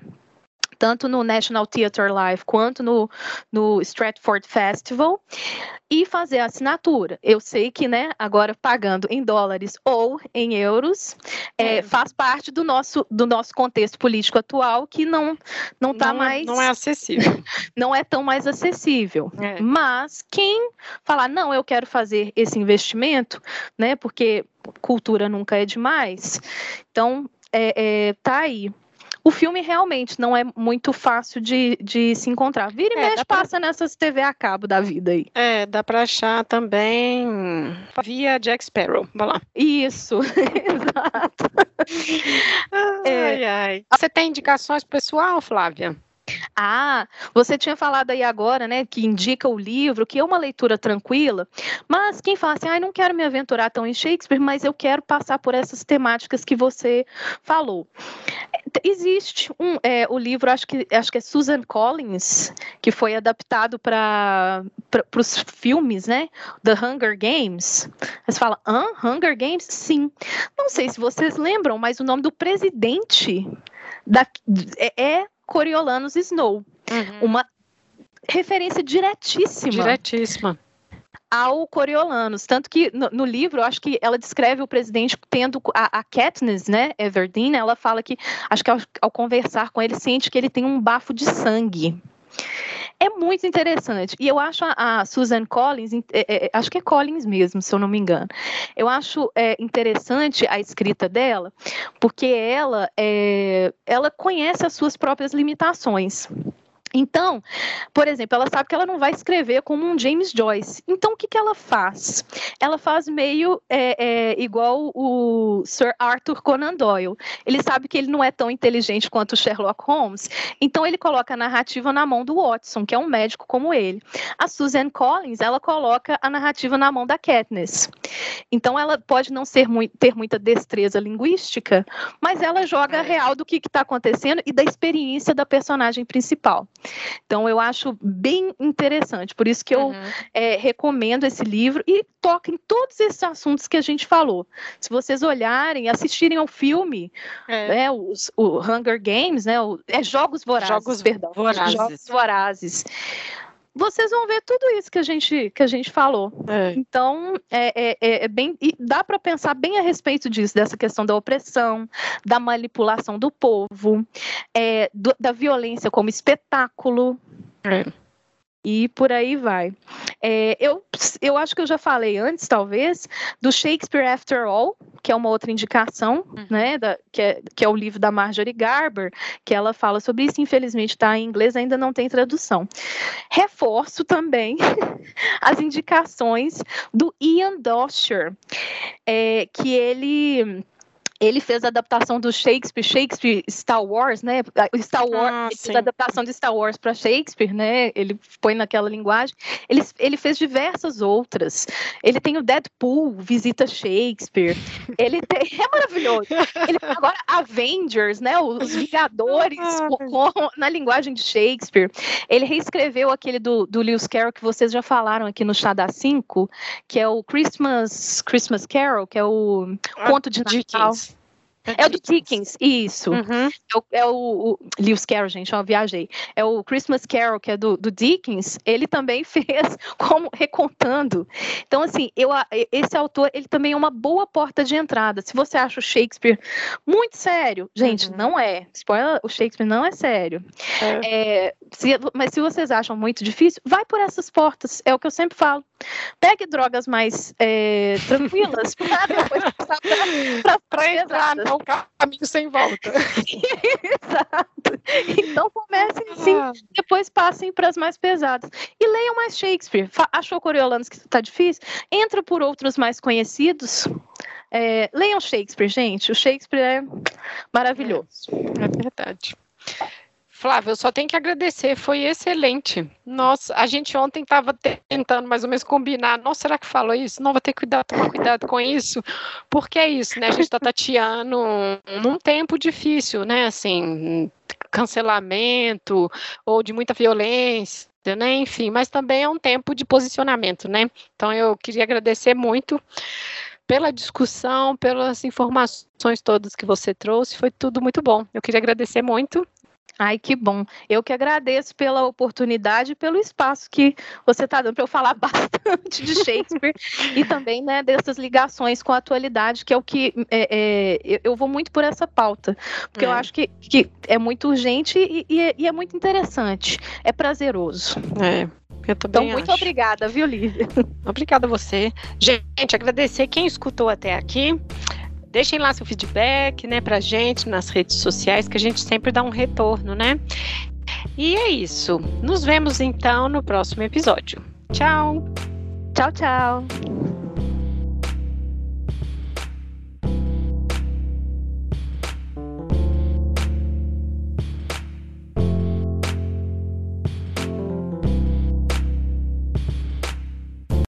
tanto no National Theatre Live quanto no, no Stratford Festival, e fazer a assinatura. Eu sei que, né, agora pagando em dólares ou em euros, é, é. faz parte do nosso, do nosso contexto político atual que não não está mais. Não é acessível. não é tão mais acessível. É. Mas quem falar, não, eu quero fazer esse investimento, né, porque cultura nunca é demais, então é, é, tá aí o filme realmente não é muito fácil de, de se encontrar. Vira e é, mexe, passa pra... nessas TV a cabo da vida aí. É, dá pra achar também via Jack Sparrow. Vai lá. Isso, exato. ai, é. ai. Você tem indicações pessoal, Flávia? Ah, você tinha falado aí agora, né, que indica o livro, que é uma leitura tranquila, mas quem fala assim, ah, não quero me aventurar tão em Shakespeare, mas eu quero passar por essas temáticas que você falou. Existe um, é, o livro, acho que, acho que é Susan Collins, que foi adaptado para os filmes, né, The Hunger Games. Você fala, hã? Hunger Games? Sim. Não sei se vocês lembram, mas o nome do presidente da, é, é Coriolanus Snow. Uhum. Uma referência diretíssima. Diretíssima. Ao Coriolanus. Tanto que no, no, livro, eu acho que ela descreve o presidente tendo a, a Katniss, né, Everdeen, ela fala que, acho que ao, ao conversar com ele, sente que ele tem um bafo de sangue. É muito interessante. E eu acho a, a Susan Collins, é, é, é, acho que é Collins mesmo, se eu não me engano. Eu acho é, interessante a escrita dela, porque ela, é, ela conhece as suas próprias limitações. Então, por exemplo, ela sabe que ela não vai escrever como um James Joyce. Então, o que, que ela faz? Ela faz meio é, é, igual o Sir Arthur Conan Doyle. Ele sabe que ele não é tão inteligente quanto o Sherlock Holmes, então ele coloca a narrativa na mão do Watson, que é um médico como ele. A Susan Collins, ela coloca a narrativa na mão da Katniss. Então, ela pode não ser ter muita destreza linguística, mas ela joga a real do que está acontecendo e da experiência da personagem principal. Então, eu acho bem interessante, por isso que eu uhum. é, recomendo esse livro e toca em todos esses assuntos que a gente falou. Se vocês olharem, assistirem ao filme, é. né, os, o Hunger Games, né, o, é Jogos Vorazes, Jogos perdão, Vorazes. Jogos Vorazes vocês vão ver tudo isso que a gente, que a gente falou. É. Então, é, é, é, bem. dá para pensar bem a respeito disso, dessa questão da opressão, da manipulação do povo, é, do, da violência como espetáculo. É e por aí vai. É, eu, eu acho que eu já falei antes, talvez, do Shakespeare After All, que é uma outra indicação, uhum. né, da, que, é, que é o livro da Marjorie Garber, que ela fala sobre isso, infelizmente está em inglês, ainda não tem tradução. Reforço também as indicações do Ian Dosher, é, que ele ele fez a adaptação do Shakespeare, Shakespeare Star Wars, né? Star Wars, ah, fez a adaptação de Star Wars para Shakespeare, né? Ele põe naquela linguagem. Ele, ele fez diversas outras. Ele tem o Deadpool, visita Shakespeare. Ele tem, é maravilhoso. Ele agora Avengers, né? Os Vingadores ah. com, na linguagem de Shakespeare. Ele reescreveu aquele do, do Lewis Carroll que vocês já falaram aqui no Chá da 5, que é o Christmas Christmas Carol, que é o ah, conto de Natal. Dickens. É o do Dickens, isso. Uhum. É, o, é o, o, Lewis Carroll, gente, ó, viajei. É o Christmas Carol, que é do, do Dickens, ele também fez como recontando. Então, assim, eu, esse autor, ele também é uma boa porta de entrada. Se você acha o Shakespeare muito sério, gente, uhum. não é. Spoiler, o Shakespeare não é sério. É. É, se, mas se vocês acham muito difícil, vai por essas portas. É o que eu sempre falo. Pegue drogas mais é, tranquilas para depois passar para entrar no caminho sem volta. Exato. Então comecem assim, ah. depois passem para as mais pesadas. E leiam mais Shakespeare. Achou Coriolanus que está difícil? Entra por outros mais conhecidos. É, leiam Shakespeare, gente. O Shakespeare é maravilhoso. É verdade. Flávia, eu só tenho que agradecer, foi excelente. Nossa, a gente ontem estava tentando mais ou menos combinar. Nossa, será que falou isso? Não, vou ter que cuidar, tomar cuidado com isso, porque é isso, né? A gente está tateando num tempo difícil, né? Assim, cancelamento ou de muita violência. Né? Enfim, mas também é um tempo de posicionamento, né? Então eu queria agradecer muito pela discussão, pelas informações todas que você trouxe, foi tudo muito bom. Eu queria agradecer muito Ai, que bom. Eu que agradeço pela oportunidade e pelo espaço que você está dando para eu falar bastante de Shakespeare e também né, dessas ligações com a atualidade, que é o que é, é, eu vou muito por essa pauta, porque é. eu acho que, que é muito urgente e, e, é, e, é muito interessante, é prazeroso. É. Eu também então, muito acho. obrigada, viu, Lívia? Obrigada a você. Gente, agradecer quem escutou até aqui. Deixem lá seu feedback, né, pra gente nas redes sociais, que a gente sempre dá um retorno, né? E é isso. Nos vemos então no próximo episódio. Tchau. Tchau, tchau.